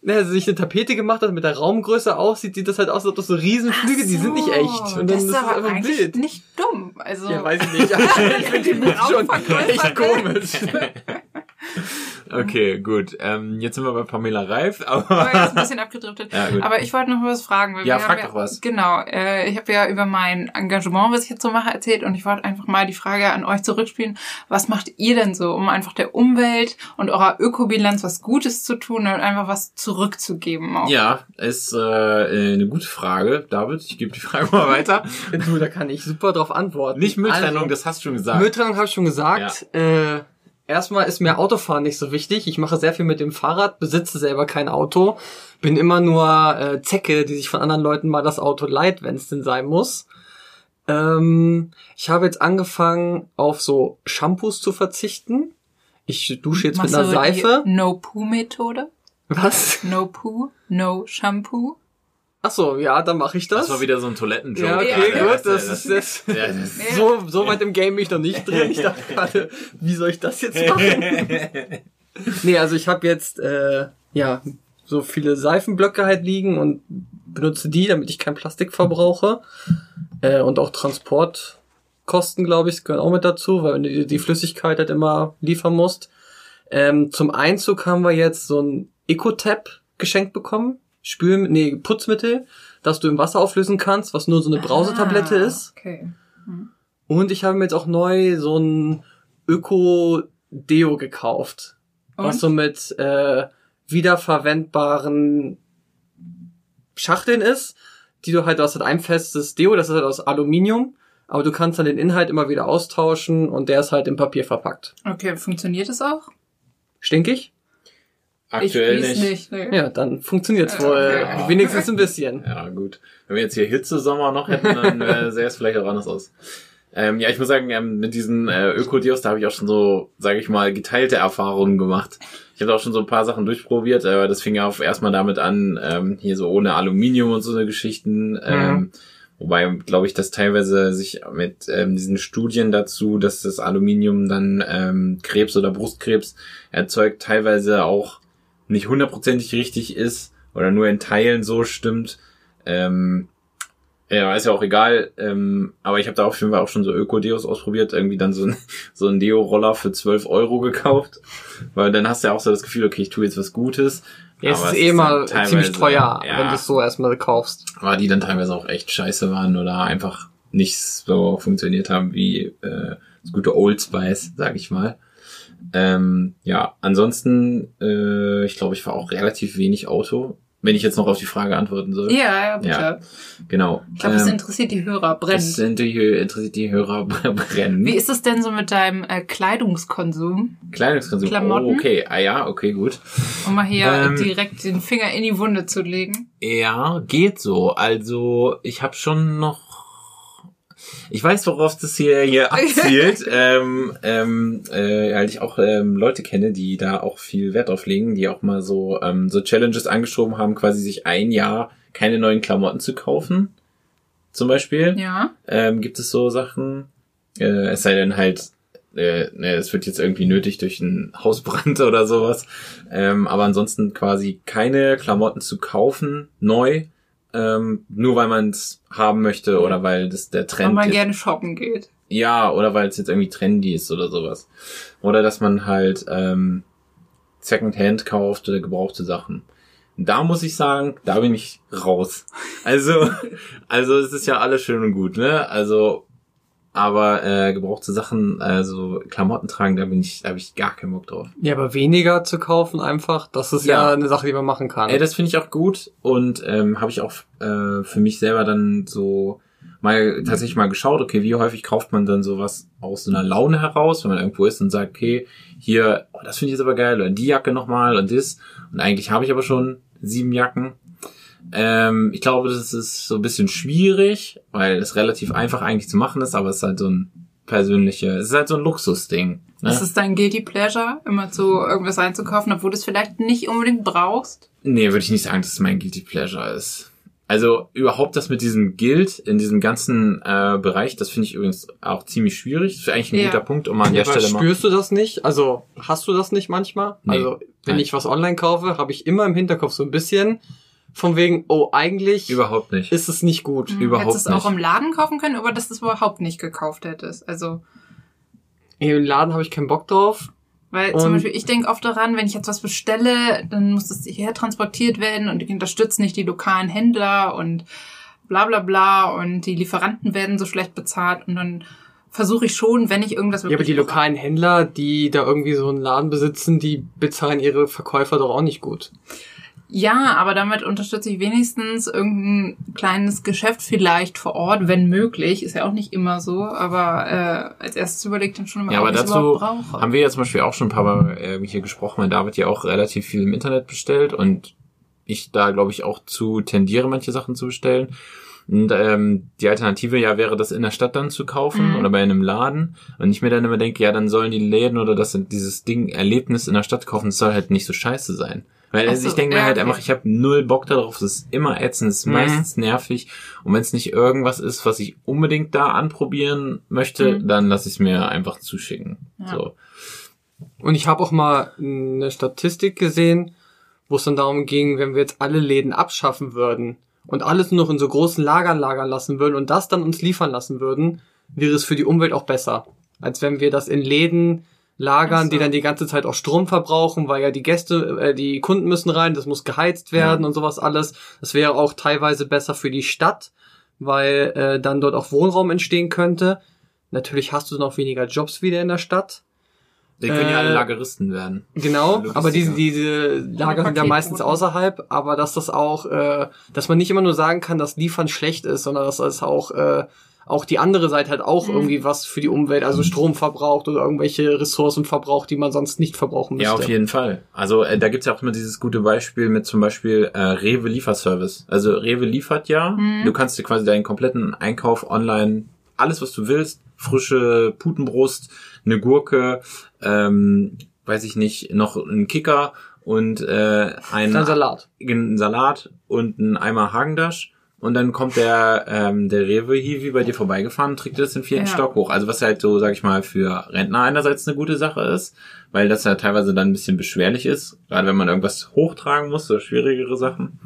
naja, sie sich eine Tapete gemacht hat, mit der Raumgröße aussieht, sieht das halt aus, als ob das so riesen Flügel, die sind nicht echt. Und dann das ist das aber einfach ein eigentlich Bild. nicht dumm. Also, Ja, weiß ich nicht. ich finde die Bild schon echt komisch. Okay, gut. Ähm, jetzt sind wir bei Pamela Reif, aber aber jetzt ein bisschen abgedriftet. Ja, gut. aber ich wollte noch was fragen. weil Ja, wir frag haben doch was. Genau. Äh, ich habe ja über mein Engagement, was ich jetzt so mache, erzählt und ich wollte einfach mal die Frage an euch zurückspielen. Was macht ihr denn so, um einfach der Umwelt und eurer Ökobilanz was Gutes zu tun und einfach was zurückzugeben? Auch? ja, ist äh, eine gute Frage. David, ich gebe die Frage mal weiter. Du, da kann ich super drauf antworten. Nicht Mülltrennung, Also, das hast du schon gesagt. Mülltrennung habe ich schon gesagt. Äh, erstmal ist mir Autofahren nicht so wichtig. Ich mache sehr viel mit dem Fahrrad, besitze selber kein Auto, bin immer nur äh, Zecke, die sich von anderen Leuten mal das Auto leiht, wenn es denn sein muss. Ähm, ich habe jetzt angefangen, auf so Shampoos zu verzichten. Ich dusche jetzt Machst mit einer Seife. No-Poo-Methode? Was? No Poo, No Shampoo. Ach so, ja, dann mache ich das. das war wieder so ein Toilettenjoke. ja, okay, Ja, gut. das, Das ist das. Ja, das So, so weit im Game bin ich noch nicht drin. Ich dachte gerade, wie soll ich das jetzt machen? nee, also ich habe jetzt äh, ja so viele Seifenblöcke halt liegen und benutze die, damit ich kein Plastik verbrauche. Äh, und auch Transportkosten, glaube ich, gehören auch mit dazu, weil du die, die Flüssigkeit halt immer liefern musst. Ähm, zum Einzug haben wir jetzt so ein Eco-Tab geschenkt bekommen. Spül, nee, Putzmittel, das du im Wasser auflösen kannst, was nur so eine Brausetablette Ah, ist. Okay. Und ich habe mir jetzt auch neu so ein Öko-Deo gekauft. Was Und? so mit äh, wiederverwendbaren Schachteln ist, die du halt, du hast halt ein festes Deo, das ist halt aus Aluminium, aber du kannst dann den Inhalt immer wieder austauschen und der ist halt im Papier verpackt. Okay, funktioniert es auch? Stinkig? Aktuell ich nicht. nicht. Nee. Ja, dann funktioniert's wohl. Okay. Wenigstens ein bisschen. Ja, gut. Wenn wir jetzt hier Hitzesommer noch hätten, dann äh, sähe es vielleicht auch anders aus. Ähm, ja, ich muss sagen, ähm, mit diesen äh, Ökodios, da habe ich auch schon so, sage ich mal, geteilte Erfahrungen gemacht. Ich habe auch schon so ein paar Sachen durchprobiert, aber das fing ja auf erstmal damit an, ähm, hier so ohne Aluminium und so eine Geschichten. Ähm, Wobei, glaube ich, dass teilweise sich mit ähm, diesen Studien dazu, dass das Aluminium dann ähm, Krebs oder Brustkrebs erzeugt, teilweise auch nicht hundertprozentig richtig ist oder nur in Teilen so stimmt. Ähm, ja, ist ja auch egal. Ähm, aber ich habe da auf jeden Fall auch schon so Öko-Deos ausprobiert. Irgendwie dann so ein, so ein Deo-Roller für 12 Euro gekauft. Weil dann hast du ja auch so das Gefühl, okay, ich tue jetzt was Gutes. Ja, es ist eh mal ziemlich teuer, ja, wenn du es so erstmal kaufst. aber die dann teilweise auch echt scheiße waren oder einfach nicht so funktioniert haben wie äh, das gute Old Spice, sag ich mal. Ähm, ja, ansonsten, äh, ich glaube, ich fahre auch relativ wenig Auto, wenn ich jetzt noch auf die Frage antworten soll. Ja, ja, bitte. Ja. Genau. Ich glaube, das Ähm, interessiert die Hörer das brennend. interessiert interessiert die Hörer brennen. Wie ist es denn so mit deinem äh, Kleidungskonsum? Kleidungskonsum. Klamotten? Oh, okay. Ah ja, okay, gut. Um mal hier Ähm, direkt den Finger in die Wunde zu legen. Ja, geht so. Also, ich habe schon noch. Ich weiß, worauf das hier, hier abzielt, ähm, ähm, äh, weil ich auch ähm, Leute kenne, die da auch viel Wert drauf legen, die auch mal so, ähm, so Challenges angeschoben haben, quasi sich ein Jahr keine neuen Klamotten zu kaufen. Zum Beispiel. Ja. ähm, gibt es so Sachen. Äh, es sei denn halt, äh, ne, es wird jetzt irgendwie nötig durch einen Hausbrand oder sowas. Ähm, aber ansonsten quasi keine Klamotten zu kaufen, neu, ähm, nur weil man es haben möchte oder weil das der Trend man ist. gerne shoppen geht. Ja, oder weil es jetzt irgendwie trendy ist oder sowas. Oder dass man halt ähm, Secondhand kauft oder gebrauchte Sachen. Da muss ich sagen, da bin ich raus. Also, also es ist ja alles schön und gut, ne? Also, aber äh, gebrauchte Sachen, also Klamotten tragen, da bin ich, da habe ich gar keinen Bock drauf. Ja, aber weniger zu kaufen einfach, das ist ja, Ja. eine Sache, die man machen kann. Ey, das finde ich auch gut und ähm, habe ich auch äh, für mich selber dann so mal tatsächlich mal geschaut, okay, wie häufig kauft man dann sowas aus so einer Laune heraus, wenn man irgendwo ist und sagt, okay, hier, oh, das finde ich jetzt aber geil, oder die Jacke nochmal und das. Und eigentlich habe ich aber schon sieben Jacken. Ähm, ich glaube, das ist so ein bisschen schwierig, weil es relativ einfach eigentlich zu machen ist, aber es ist halt so ein persönliche, es ist halt so ein Luxusding. Ne? Ist es dein Guilty Pleasure, immer so irgendwas einzukaufen, obwohl du es vielleicht nicht unbedingt brauchst? Nee, würde ich nicht sagen, dass es mein Guilty Pleasure ist. Also überhaupt das mit diesem Guild in diesem ganzen äh, Bereich, das finde ich übrigens auch ziemlich schwierig. Das ist eigentlich ein Ja. guter Punkt, um an der Ja, aber Stelle mal. spürst du das nicht? Also hast du das nicht manchmal? Nee. Also wenn Nein. ich was online kaufe, habe ich immer im Hinterkopf so ein bisschen von wegen, oh, eigentlich Überhaupt nicht. ist es nicht gut. Hm, Überhaupt Hättest du es auch im Laden kaufen können, aber dass du es überhaupt nicht gekauft hättest. Also, Im Laden habe ich keinen Bock drauf. weil Und- zum Beispiel ich denke oft daran, wenn ich jetzt was bestelle, dann muss das hierher transportiert werden und ich unterstütze nicht die lokalen Händler und bla bla bla und die Lieferanten werden so schlecht bezahlt und dann versuche ich schon, wenn ich irgendwas Ja, aber die brauche- lokalen Händler, die da irgendwie so einen Laden besitzen, die bezahlen ihre Verkäufer doch auch nicht gut. Ja, aber damit unterstütze ich wenigstens irgendein kleines Geschäft vielleicht vor Ort, wenn möglich. Ist ja auch nicht immer so, aber äh, als erstes überlegt dann schon immer, Ja, aber dazu haben wir ja zum Beispiel auch schon ein paar Mal äh, hier gesprochen, weil David ja auch relativ viel im Internet bestellt und ich da, glaube ich, auch zu tendiere, manche Sachen zu bestellen. Und ähm, die Alternative ja wäre, das in der Stadt dann zu kaufen Mhm. oder bei einem Laden. Und ich mir dann immer denke, ja, dann sollen die Läden oder das dieses Ding Erlebnis in der Stadt kaufen, das soll halt nicht so scheiße sein. Weil also so, ich denke mir ja, halt okay. einfach, ich habe null Bock darauf, es ist immer ätzend, es ist Mhm. meistens nervig. Und wenn es nicht irgendwas ist, was ich unbedingt da anprobieren möchte, Mhm. dann lasse ich es mir einfach zuschicken. Ja. So. Und ich habe auch mal eine Statistik gesehen, wo es dann darum ging, wenn wir jetzt alle Läden abschaffen würden und alles nur noch in so großen Lagern lagern lassen würden und das dann uns liefern lassen würden, wäre es für die Umwelt auch besser, als wenn wir das in Läden lagern, so. die dann die ganze Zeit auch Strom verbrauchen, weil ja die Gäste, äh, die Kunden müssen rein, das muss geheizt werden und sowas alles. Das wäre auch teilweise besser für die Stadt, weil äh, dann dort auch Wohnraum entstehen könnte. Natürlich hast du dann auch weniger Jobs wieder in der Stadt. Die können ja Äh, alle Lageristen werden. Genau, Logistiker. aber diese, diese Lager sind ja meistens außerhalb, aber dass das auch, äh, dass man nicht immer nur sagen kann, dass Liefern schlecht ist, sondern dass das auch, äh, auch die andere Seite halt auch Mhm. irgendwie was für die Umwelt, also Strom verbraucht oder irgendwelche Ressourcen verbraucht, die man sonst nicht verbrauchen müsste. Ja, auf jeden Fall. Also äh, da gibt's ja auch immer dieses gute Beispiel mit zum Beispiel äh, Rewe Lieferservice. Also Rewe liefert ja, Mhm. du kannst dir quasi deinen kompletten Einkauf online, alles was du willst, frische Putenbrust, eine Gurke, ähm, weiß ich nicht, noch ein Kicker und äh, ein Salat. einen Salat und einen Eimer Hagendash und dann kommt der ähm, der Rewe Hiwi bei dir vorbeigefahren und trägt dir das den vierten Ja. Stock hoch. Also was halt so, sag ich mal, für Rentner einerseits eine gute Sache ist, weil das ja teilweise dann ein bisschen beschwerlich ist, gerade wenn man irgendwas hochtragen muss, so schwierigere Sachen.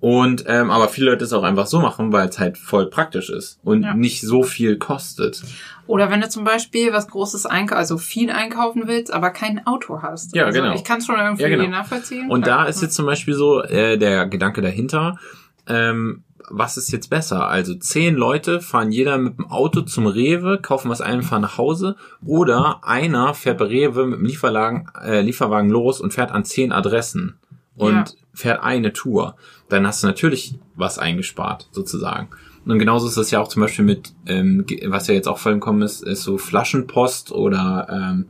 Und ähm, aber viele Leute es auch einfach so machen, weil es halt voll praktisch ist und Ja. nicht so viel kostet. Oder wenn du zum Beispiel was Großes einkaufen, also viel einkaufen willst, aber kein Auto hast. Ja, also genau. Ich kann es schon irgendwie Ja, genau. nachvollziehen. Und da ist jetzt zum Beispiel so äh, der Gedanke dahinter, ähm, was ist jetzt besser? Also zehn Leute fahren jeder mit dem Auto zum Rewe, kaufen was ein, fahren nach Hause oder einer fährt bei Rewe mit dem Lieferwagen, äh, Lieferwagen los und fährt an zehn Adressen und Ja. fährt eine Tour. Dann hast du natürlich was eingespart, sozusagen. Und genauso ist das ja auch zum Beispiel mit, ähm, was ja jetzt auch voll im Kommen ist, ist so Flaschenpost oder ähm,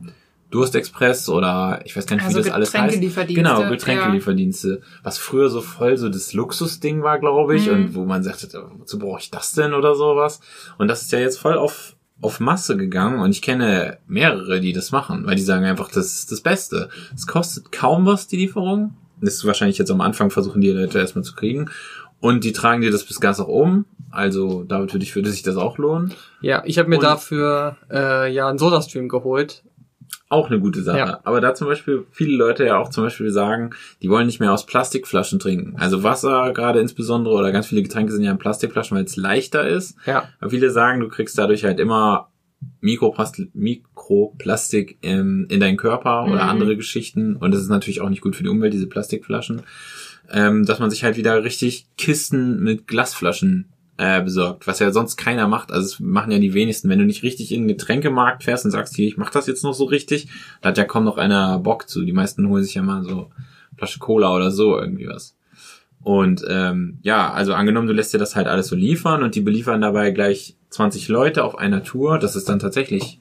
Durstexpress oder ich weiß gar nicht, Also wie das alles heißt. Getränkelieferdienste, Genau, Getränkelieferdienste. Was früher so voll so das Luxusding war, glaube ich, Mhm. und wo man sagte, wozu brauche ich das denn oder sowas? Und das ist ja jetzt voll auf auf Masse gegangen und ich kenne mehrere, die das machen, weil die sagen einfach, das ist das Beste. Es kostet kaum was, die Lieferung. Das ist wahrscheinlich jetzt am Anfang versuchen die Leute erstmal zu kriegen. Und die tragen dir das bis ganz auch um. Also damit würde ich, würde sich das auch lohnen. Ja, ich habe mir Und- dafür äh, ja einen Sodastream geholt. Auch eine gute Sache. Ja. Aber da zum Beispiel viele Leute ja auch zum Beispiel sagen, die wollen nicht mehr aus Plastikflaschen trinken. Also Wasser gerade insbesondere oder ganz viele Getränke sind ja in Plastikflaschen, weil es leichter ist. Ja, Aber viele sagen, du kriegst dadurch halt immer Mikroplastik, Mikroplastik im, in deinen Körper oder Mhm. andere Geschichten. Und das ist natürlich auch nicht gut für die Umwelt, diese Plastikflaschen. Ähm, dass man sich halt wieder richtig Kisten mit Glasflaschen äh, besorgt, was ja sonst keiner macht. Also es machen ja die wenigsten. Wenn du nicht richtig in den Getränkemarkt fährst und sagst, hier, ich mach das jetzt noch so richtig, da hat ja kaum noch einer Bock zu. Die meisten holen sich ja mal so Flasche Cola oder so irgendwie was. Und ähm, ja, also angenommen, du lässt dir das halt alles so liefern und die beliefern dabei gleich 20 Leute auf einer Tour, das ist dann tatsächlich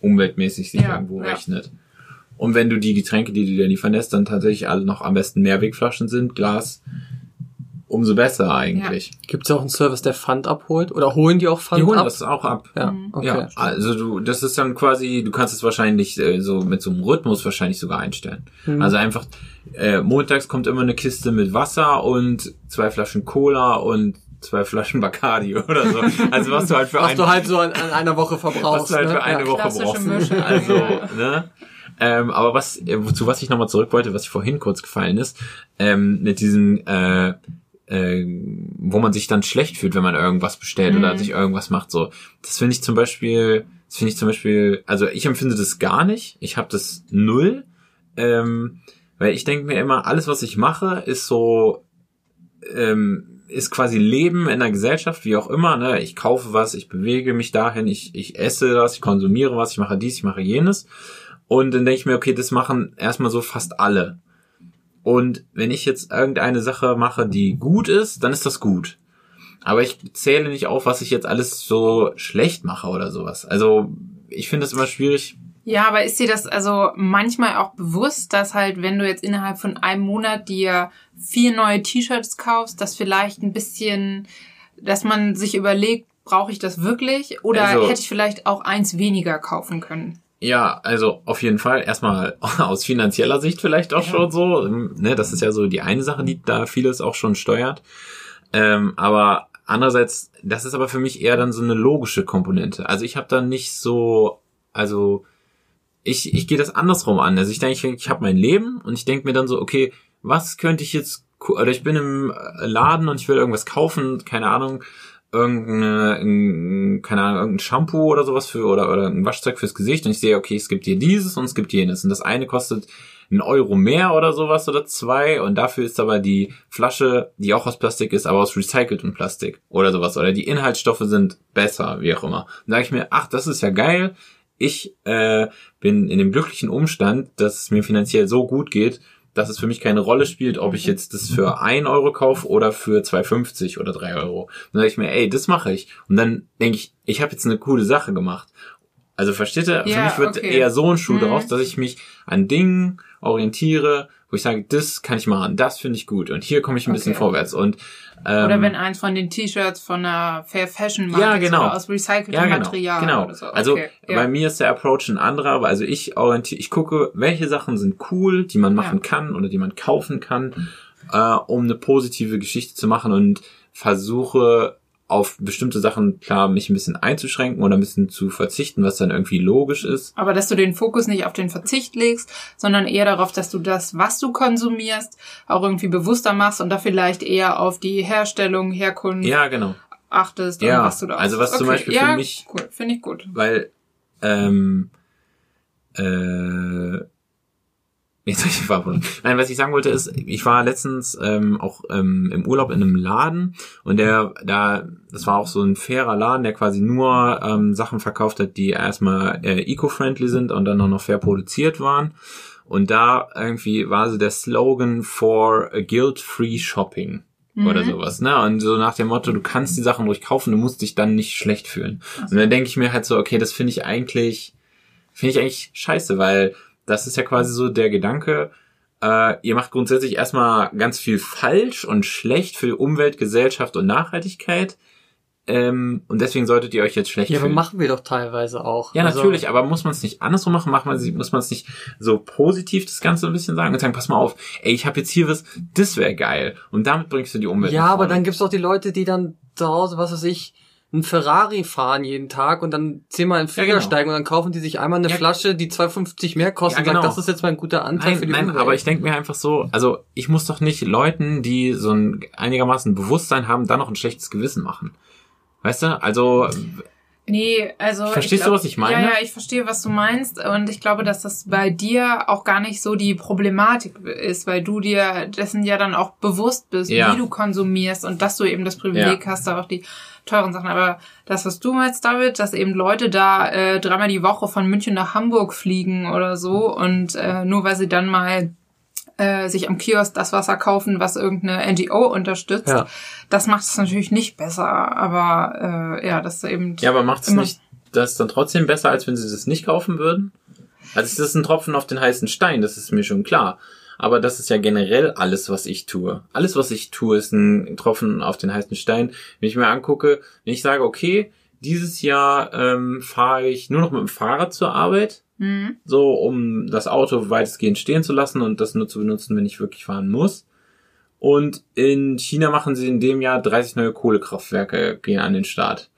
umweltmäßig sich Ja, irgendwo ja. rechnet. Und wenn du die Getränke, die du dir liefern lässt, dann tatsächlich alle noch am besten Mehrwegflaschen sind, Glas, umso besser eigentlich. gibt's auch einen Service, der Pfand abholt? Oder holen die auch Pfand Die holen ab? das auch ab. Ja, Mhm. okay. Ja, also du, das ist dann quasi, du kannst es wahrscheinlich äh, so mit so einem Rhythmus wahrscheinlich sogar einstellen. Mhm. Also einfach, äh, montags kommt immer eine Kiste mit Wasser und zwei Flaschen Cola und zwei Flaschen Bacardi oder so. Also was du halt für Was ein, du halt so an, an einer Woche was verbrauchst. du halt ne? für eine ja. Woche brauchst. Also, ja. ne? Ähm, aber was, äh, wozu was ich nochmal zurück wollte, was ich vorhin kurz gefallen ist, ähm, mit diesen, äh, äh, wo man sich dann schlecht fühlt, wenn man irgendwas bestellt oder Mhm. sich irgendwas macht, so. Das finde ich zum Beispiel, das finde ich zum Beispiel, also ich empfinde das gar nicht. Ich habe das null, ähm, weil ich denke mir immer, alles, was ich mache, ist so, ähm, ist quasi Leben in der Gesellschaft, wie auch immer. Ne? Ich kaufe was, ich bewege mich dahin, ich, ich esse das, ich konsumiere was, ich mache dies, ich mache jenes. Und dann denke ich mir, okay, das machen erstmal so fast alle. Und wenn ich jetzt irgendeine Sache mache, die gut ist, dann ist das gut. Aber ich zähle nicht auf, was ich jetzt alles so schlecht mache oder sowas. Also ich finde es immer schwierig. Ja, aber ist dir das also manchmal auch bewusst, dass halt, wenn du jetzt innerhalb von einem Monat dir vier neue T-Shirts kaufst, dass vielleicht ein bisschen, dass man sich überlegt, brauche ich das wirklich? Oder Also- hätte ich vielleicht auch eins weniger kaufen können? Ja, also auf jeden Fall erstmal aus finanzieller Sicht vielleicht auch Ja. schon so. Ne, das ist ja so die eine Sache, die da vieles auch schon steuert. Ähm, aber andererseits, das ist aber für mich eher dann so eine logische Komponente. Also ich habe dann nicht so, also ich, ich gehe das andersrum an. Also ich denke, ich, ich habe mein Leben und ich denke mir dann so, okay, was könnte ich jetzt, oder ich bin im Laden und ich will irgendwas kaufen, keine Ahnung, irgendeine, ein- keine Ahnung, irgendein Shampoo oder sowas für, oder, oder ein Waschzeug fürs Gesicht und ich sehe, okay, es gibt hier dieses und es gibt jenes und das eine kostet einen Euro mehr oder sowas oder zwei und dafür ist aber die Flasche, die auch aus Plastik ist, aber aus recyceltem Plastik oder sowas oder die Inhaltsstoffe sind besser, wie auch immer. Dann sage ich mir, ach, das ist ja geil. Ich äh, bin in dem glücklichen Umstand, dass es mir finanziell so gut geht, dass es für mich keine Rolle spielt, ob ich jetzt das für ein Euro kaufe oder für 2,50 oder drei Euro. Dann sage ich mir, ey, das mache ich. Und dann denke ich, ich habe jetzt eine coole Sache gemacht. Also versteht ihr? für Ja, mich wird okay. eher so ein Schuh Mhm. daraus, dass ich mich an Dingen orientiere, wo ich sage, das kann ich machen, das finde ich gut und hier komme ich ein bisschen Okay. vorwärts. Und ähm, Oder wenn eins von den T-Shirts von einer Fair Fashion Marke Ja, genau. oder aus recyceltem ja, genau, Material genau. oder so. Also Okay, ja. bei mir ist der Approach ein anderer, aber also ich orientiere, ich gucke, welche Sachen sind cool, die man machen Ja. kann oder die man kaufen kann, äh, um eine positive Geschichte zu machen und versuche auf bestimmte Sachen klar mich ein bisschen einzuschränken oder ein bisschen zu verzichten, was dann irgendwie logisch ist. Aber dass du den Fokus nicht auf den Verzicht legst, sondern eher darauf, dass du das, was du konsumierst, auch irgendwie bewusster machst und da vielleicht eher auf die Herstellung, Herkunft Ja, genau. achtest Ja, und was du da also was aussuchst. zum Beispiel für ja, mich- Cool, finde ich gut. weil ähm, äh, Jetzt ich Farbprodukte. Nein, was ich sagen wollte ist, ich war letztens ähm, auch ähm, im Urlaub in einem Laden und der da, das war auch so ein fairer Laden, der quasi nur ähm, Sachen verkauft hat, die erstmal äh, eco-friendly sind und dann auch noch fair produziert waren. Und da irgendwie war so der Slogan for a guilt-free shopping oder sowas, ne? Und so nach dem Motto, du kannst die Sachen ruhig kaufen, du musst dich dann nicht schlecht fühlen. Und dann denke ich mir halt so, okay, das finde ich eigentlich, finde ich eigentlich scheiße, weil das ist ja quasi so der Gedanke, äh, ihr macht grundsätzlich erstmal ganz viel falsch und schlecht für Umwelt, Gesellschaft und Nachhaltigkeit. Ähm, und deswegen solltet ihr euch jetzt schlecht Ja, aber fühlen. machen wir doch teilweise auch. Ja, Also, natürlich, aber muss man es nicht andersrum machen? Macht man, muss man es nicht so positiv das Ganze ein bisschen sagen und sagen, pass mal auf, ey, ich habe jetzt hier was, das wäre geil. Und damit bringst du die Umwelt. Ja, aber dann gibt's auch die Leute, die dann zu Hause, was weiß ich, ein Ferrari fahren jeden Tag und dann zehnmal in den Flieger genau. steigen und dann kaufen die sich einmal eine Ja. Flasche, die 2,50 mehr kostet Ja, genau. und sagen, das ist jetzt mein guter Anteil für Nein, die nein, Umwelt. aber ich denke mir einfach so, also ich muss doch nicht Leuten, die so ein einigermaßen Bewusstsein haben, dann noch ein schlechtes Gewissen machen. Weißt du? Also, Nee, also. Verstehst ich du, glaub- was ich meine? Ja, ja, ich verstehe, was du meinst. Und ich glaube, dass das bei dir auch gar nicht so die Problematik ist, weil du dir dessen ja dann auch bewusst bist, Ja. wie du konsumierst und dass du eben das Privileg Ja. hast, da auch die teuren Sachen. Aber das, was du meinst, David, dass eben Leute da äh, dreimal die Woche von München nach Hamburg fliegen oder so und äh, nur weil sie dann mal äh, sich am Kiosk das Wasser kaufen, was irgendeine NGO unterstützt, Ja. das macht es natürlich nicht besser. Aber äh, ja, das ist eben ja, aber macht es nicht das dann trotzdem besser, als wenn sie das nicht kaufen würden? Also es ist ein Tropfen auf den heißen Stein, das ist mir schon klar. Aber das ist ja generell alles, was ich tue. Alles, was ich tue, ist ein Tropfen auf den heißen Stein. Wenn ich mir angucke, wenn ich sage, okay, dieses Jahr ähm, fahre ich nur noch mit dem Fahrrad zur Arbeit, Mhm. so um das Auto weitestgehend stehen zu lassen und das nur zu benutzen, wenn ich wirklich fahren muss. Und in China machen sie in dem Jahr 30 neue Kohlekraftwerke gehen an den Start.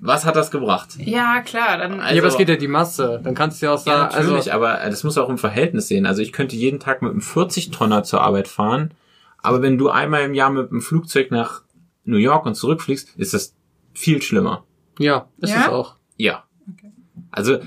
Was hat das gebracht? Ja, klar, dann Also- ja, aber es geht ja die Masse. Dann kannst du ja auch Ja, sagen, natürlich, also, aber das muss auch im Verhältnis sehen. Also ich könnte jeden Tag mit einem 40-Tonner zur Arbeit fahren, aber wenn du einmal im Jahr mit einem Flugzeug nach New York und zurückfliegst, ist das viel schlimmer. ja, ist Ja? es auch. Ja. Also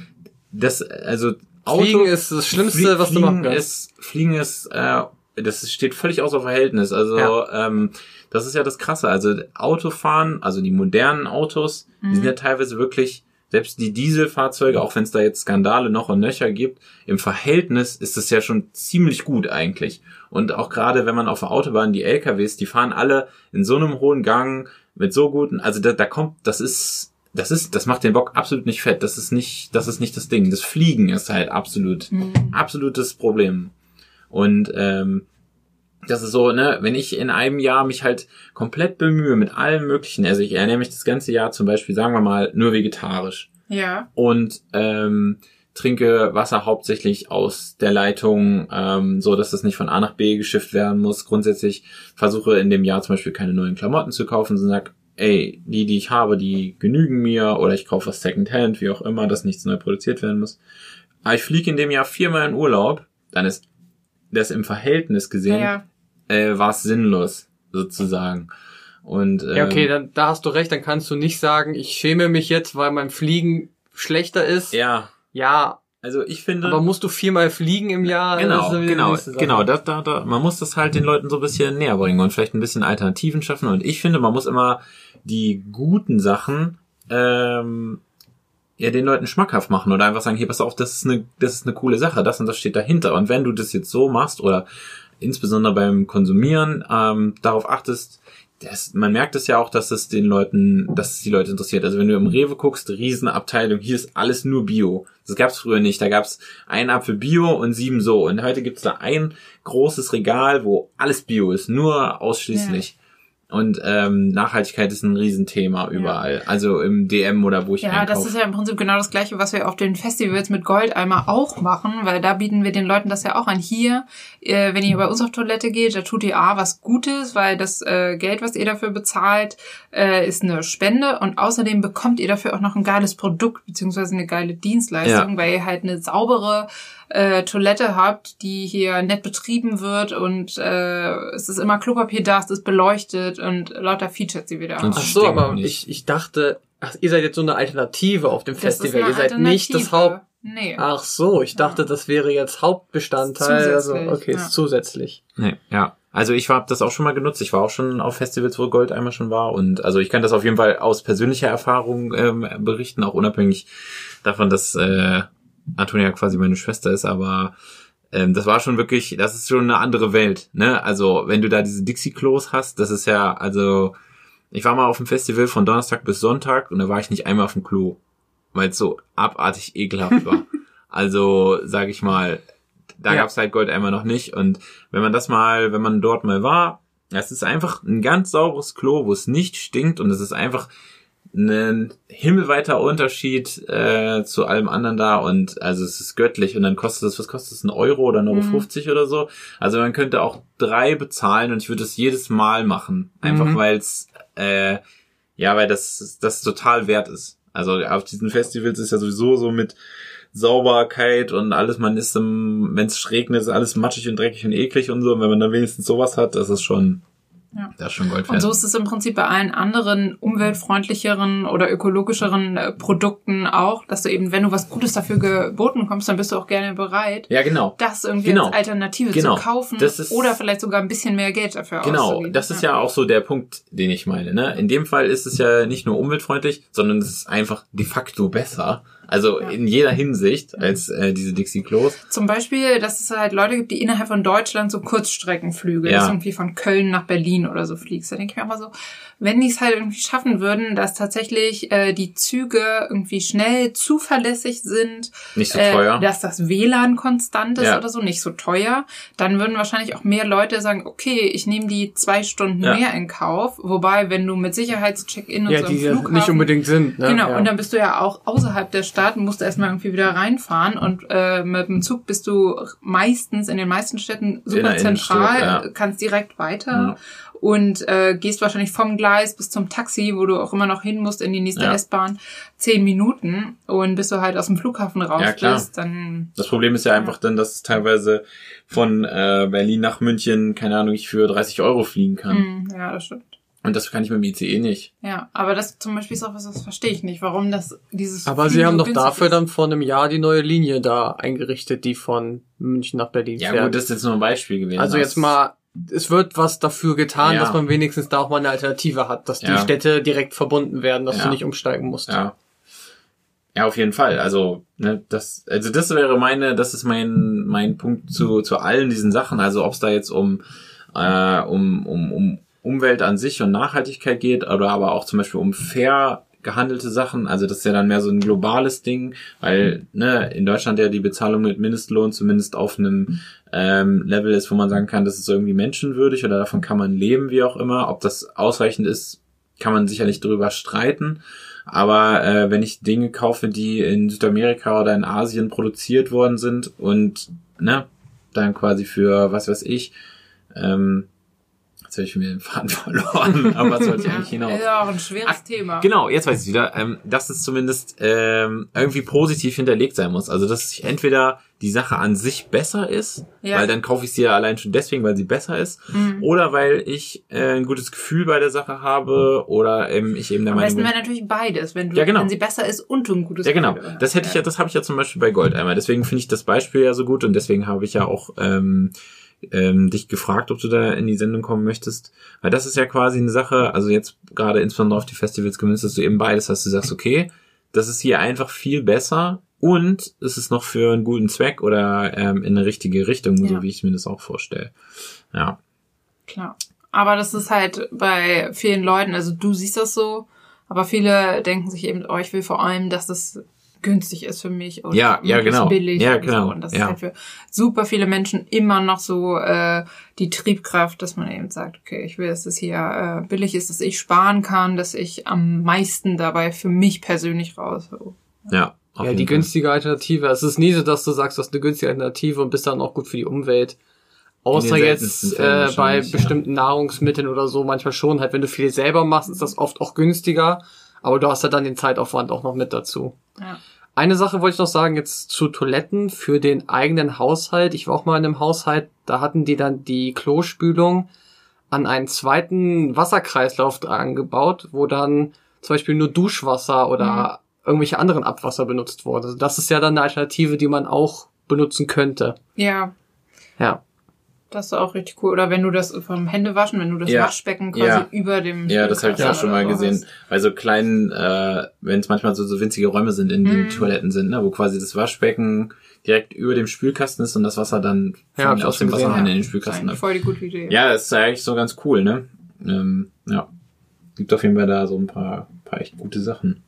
das, also Fliegen ist das Schlimmste, Flie- was du Fliegen machen kannst. Ist, Fliegen ist, äh, das steht völlig außer Verhältnis. Also Ja. ähm, das ist ja das Krasse. Also Autofahren, also die modernen Autos, die sind ja teilweise wirklich, selbst die Dieselfahrzeuge, auch wenn es da jetzt Skandale noch und nöcher gibt, im Verhältnis ist es ja schon ziemlich gut eigentlich. Und auch gerade wenn man auf der Autobahn die LKWs, die fahren alle in so einem hohen Gang mit so guten, also da, da kommt, das ist, das ist, das macht den Bock absolut nicht fett. Das ist nicht, das ist nicht das Ding. Das Fliegen ist halt absolut, absolutes Problem. Und ähm, das ist so, ne, wenn ich in einem Jahr mich halt komplett bemühe mit allem möglichen, also ich ernähre mich das ganze Jahr zum Beispiel, sagen wir mal, nur vegetarisch ja. und ähm, trinke Wasser hauptsächlich aus der Leitung, ähm, so dass das nicht von A nach B geschifft werden muss. Grundsätzlich versuche in dem Jahr zum Beispiel keine neuen Klamotten zu kaufen, sondern sag, ey, die, die ich habe, die genügen mir oder ich kaufe was Secondhand, wie auch immer, dass nichts neu produziert werden muss. Aber ich fliege in dem Jahr viermal in Urlaub, dann ist das im Verhältnis gesehen, Ja, äh, war es sinnlos, sozusagen. Und ähm, Ja, okay, dann, da hast du recht, dann kannst du nicht sagen, ich schäme mich jetzt, weil mein Fliegen schlechter ist. ja, Ja, also ich finde. aber musst du viermal fliegen im Jahr? Genau, genau, genau. Da, da, da, man muss das halt den Leuten so ein bisschen näher bringen und vielleicht ein bisschen Alternativen schaffen. Und ich finde, man muss immer die guten Sachen ähm, ja den Leuten schmackhaft machen oder einfach sagen, hier pass auf, das ist eine, das ist eine coole Sache, das und das steht dahinter. Und wenn du das jetzt so machst oder insbesondere beim Konsumieren ähm, darauf achtest, das, man merkt es ja auch, dass es den Leuten, dass es die Leute interessiert. Also wenn du im Rewe guckst, Riesenabteilung, hier ist alles nur Bio. Das gab's früher nicht. Da gab's ein Apfel Bio und sieben so. Und heute gibt's da ein großes Regal, wo alles Bio ist, nur ausschließlich. Und ähm, Nachhaltigkeit ist ein Riesenthema überall. Also im DM oder wo ich Ja, einkaufe. das ist ja im Prinzip genau das Gleiche, was wir auf den Festivals mit Goldeimer auch machen, weil da bieten wir den Leuten das ja auch an. Hier, äh, wenn ihr bei uns auf Toilette geht, da tut ihr A was Gutes, weil das äh, Geld, was ihr dafür bezahlt, äh, ist eine Spende und außerdem bekommt ihr dafür auch noch ein geiles Produkt beziehungsweise eine geile Dienstleistung, Ja. weil ihr halt eine saubere äh, Toilette habt, die hier nett betrieben wird und äh, es ist immer Klopapier da, es ist beleuchtet und lauter Features, die wir da haben. Ach so, aber ich, ich dachte, ach, ihr seid jetzt so eine Alternative auf dem Das Festival. Ihr seid nicht das Alternative. Nee. Ach so, ich dachte, das wäre jetzt Hauptbestandteil. Also, Zusätzlich, okay, ja. ist zusätzlich. Nee, ja. Also ich habe das auch schon mal genutzt. Ich war auch schon auf Festivals, wo Gold einmal schon war. Und also ich kann das auf jeden Fall aus persönlicher Erfahrung ähm, berichten, auch unabhängig davon, dass äh, Antonia quasi meine Schwester ist, aber ähm, das war schon wirklich, das ist schon eine andere Welt. Ne? Also wenn du da diese Dixie-Klos hast, das ist ja, also ich war mal auf dem Festival von Donnerstag bis Sonntag und da war ich nicht einmal auf dem Klo, weil es so abartig ekelhaft war. also sag ich mal, da Ja. gab's halt Goldeimer noch nicht. Und wenn man das mal, wenn man dort mal war, es ist einfach ein ganz sauberes Klo, wo es nicht stinkt und es ist einfach ein himmelweiter Unterschied äh, zu allem anderen da und also es ist göttlich und dann kostet es, was kostet es, ein Euro oder ein Euro Mhm. 50 oder so. Also man könnte auch drei bezahlen und ich würde es jedes Mal machen. Einfach Mhm. weil es äh, ja, weil das das total wert ist. Also auf diesen Festivals ist ja sowieso so mit Sauberkeit und alles, man ist wenn es regnet, ist alles matschig und dreckig und eklig und so. Und wenn man dann wenigstens sowas hat, das ist schon, Ja. das ist schon Gold Und wert. so ist es im Prinzip bei allen anderen umweltfreundlicheren oder ökologischeren äh, Produkten auch, dass du eben, wenn du was Gutes dafür geboten bekommst, dann bist du auch gerne bereit, ja, genau. das irgendwie Genau. als Alternative Genau. zu kaufen ist- oder vielleicht sogar ein bisschen mehr Geld dafür Genau, auszugeben. das ist ja auch so der Punkt, den ich meine. Ne? In dem Fall ist es ja nicht nur umweltfreundlich, sondern es ist einfach de facto besser. Also Ja. in jeder Hinsicht als äh, diese Dixie-Klos. Zum Beispiel, dass es halt Leute gibt, die innerhalb von Deutschland so Kurzstreckenflüge, Ja. dass irgendwie von Köln nach Berlin oder so fliegst. Da denke ich mir immer so, wenn die es halt irgendwie schaffen würden, dass tatsächlich äh, die Züge irgendwie schnell zuverlässig sind, Nicht so äh, teuer. dass das WLAN konstant ist Ja. oder so, nicht so teuer, dann würden wahrscheinlich auch mehr Leute sagen, okay, ich nehme die zwei Stunden Ja. mehr in Kauf. Wobei, wenn du mit Sicherheitscheck-in und Ja, so die Flughafen nicht unbedingt sind. Ne? Genau, ja. und dann bist du ja auch außerhalb der Stadt, musst erstmal irgendwie wieder reinfahren und äh, mit dem Zug bist du meistens in den meisten Städten super zentral, ja. kannst direkt weiter Ja. Und äh, gehst wahrscheinlich vom Gleis bis zum Taxi, wo du auch immer noch hin musst in die nächste Ja. S-Bahn, zehn Minuten und bis du halt aus dem Flughafen raus Ja, klar. bist, dann Das Problem ist ja einfach dann, dass es teilweise von äh, Berlin nach München, keine Ahnung, ich für 30 Euro fliegen kann. hm, ja, das stimmt. Und das kann ich mit dem ICE nicht. Ja, aber das zum Beispiel ist auch was, das verstehe ich nicht, warum das dieses Aber Fliegen sie haben so doch dafür ist. dann vor einem Jahr die neue Linie da eingerichtet, die von München nach Berlin Ja fährt. gut, das ist jetzt nur ein Beispiel gewesen. also jetzt mal, es wird was dafür getan, Ja. dass man wenigstens da auch mal eine Alternative hat, dass die Ja. Städte direkt verbunden werden, dass Ja. du nicht umsteigen musst. Ja. Ja, auf jeden Fall. Also, ne, das, also das wäre meine, das ist mein, mein Punkt zu, zu allen diesen Sachen. Also, ob es da jetzt um, äh, um, um, um Umwelt an sich und Nachhaltigkeit geht, oder aber auch zum Beispiel um fair gehandelte Sachen. Also, das ist ja dann mehr so ein globales Ding, weil, ne, in Deutschland ja die Bezahlung mit Mindestlohn zumindest auf einem ähm, Level ist, wo man sagen kann, das ist irgendwie menschenwürdig oder davon kann man leben, wie auch immer. Ob das ausreichend ist, kann man sicherlich drüber streiten. Aber äh, wenn ich Dinge kaufe, die in Südamerika oder in Asien produziert worden sind und ne, dann quasi für was weiß ich, ähm, jetzt habe ich mir den Faden verloren, aber was wollte ich eigentlich hinaus? Ist ja auch ein schweres Thema. Genau, jetzt weiß ich wieder, ähm, dass es zumindest ähm, irgendwie positiv hinterlegt sein muss. Also dass entweder die Sache an sich besser ist, Ja. weil dann kaufe ich sie ja allein schon deswegen, weil sie besser ist, Mhm. oder weil ich äh, ein gutes Gefühl bei der Sache habe, oder ähm, ich eben der Am Meinung besten wäre natürlich beides, wenn, du, Ja, genau. wenn sie besser ist und du ein gutes Ja, genau. Gefühl hast. Das hätte ich ja, das habe ich ja zum Beispiel bei Goldeimer. Deswegen finde ich das Beispiel ja so gut und deswegen habe ich ja auch ähm, ähm, dich gefragt, ob du da in die Sendung kommen möchtest. Weil das ist ja quasi eine Sache, also jetzt gerade insbesondere auf die Festivals gemünzt, dass du eben beides hast. Du sagst, okay, das ist hier einfach viel besser und es ist noch für einen guten Zweck oder ähm, in eine richtige Richtung, Ja. so wie ich mir das auch vorstelle. Ja. Klar. Aber das ist halt bei vielen Leuten, also du siehst das so, aber viele denken sich eben, oh, ich will vor allem, dass es günstig ist für mich und Ja, ja, genau. billig Ja, und genau. so. Und das Ja. ist halt für super viele Menschen immer noch so äh, die Triebkraft, dass man eben sagt, okay, ich will, dass es hier äh, billig ist, dass ich sparen kann, dass ich am meisten dabei für mich persönlich raus. Ja. auf Ja, die Fall. günstige Alternative. Es ist nie so, dass du sagst, du hast eine günstige Alternative und bist dann auch gut für die Umwelt. Außer jetzt äh, bei wahrscheinlich, ja. bestimmten Nahrungsmitteln oder so, manchmal schon. Halt, wenn du viel selber machst, ist das oft auch günstiger. Aber du hast ja dann den Zeitaufwand auch noch mit dazu. Ja. Eine Sache wollte ich noch sagen, jetzt zu Toiletten für den eigenen Haushalt. Ich war auch mal in einem Haushalt, da hatten die dann die Klospülung an einen zweiten Wasserkreislauf dran gebaut, wo dann zum Beispiel nur Duschwasser oder irgendwelche anderen Abwasser benutzt wurde. Also das ist ja dann eine Alternative, die man auch benutzen könnte. Ja, Ja. Das ist auch richtig cool. Oder wenn du das vom Händewaschen, wenn du das Ja. Waschbecken quasi Ja. über dem Ja, das habe ich Ja, auch schon mal gesehen. Bei so kleinen, äh, wenn es manchmal so, so winzige Räume sind, in denen Mhm. Toiletten sind, ne, wo quasi das Waschbecken direkt über dem Spülkasten ist und das Wasser dann Ja, aus dem Wasserhahn ja. in den Das ist Spülkasten läuft. voll die gute Idee. Ja, das ist ja eigentlich so ganz cool, ne? Ähm, ja. Gibt auf jeden Fall da so ein paar, paar echt gute Sachen.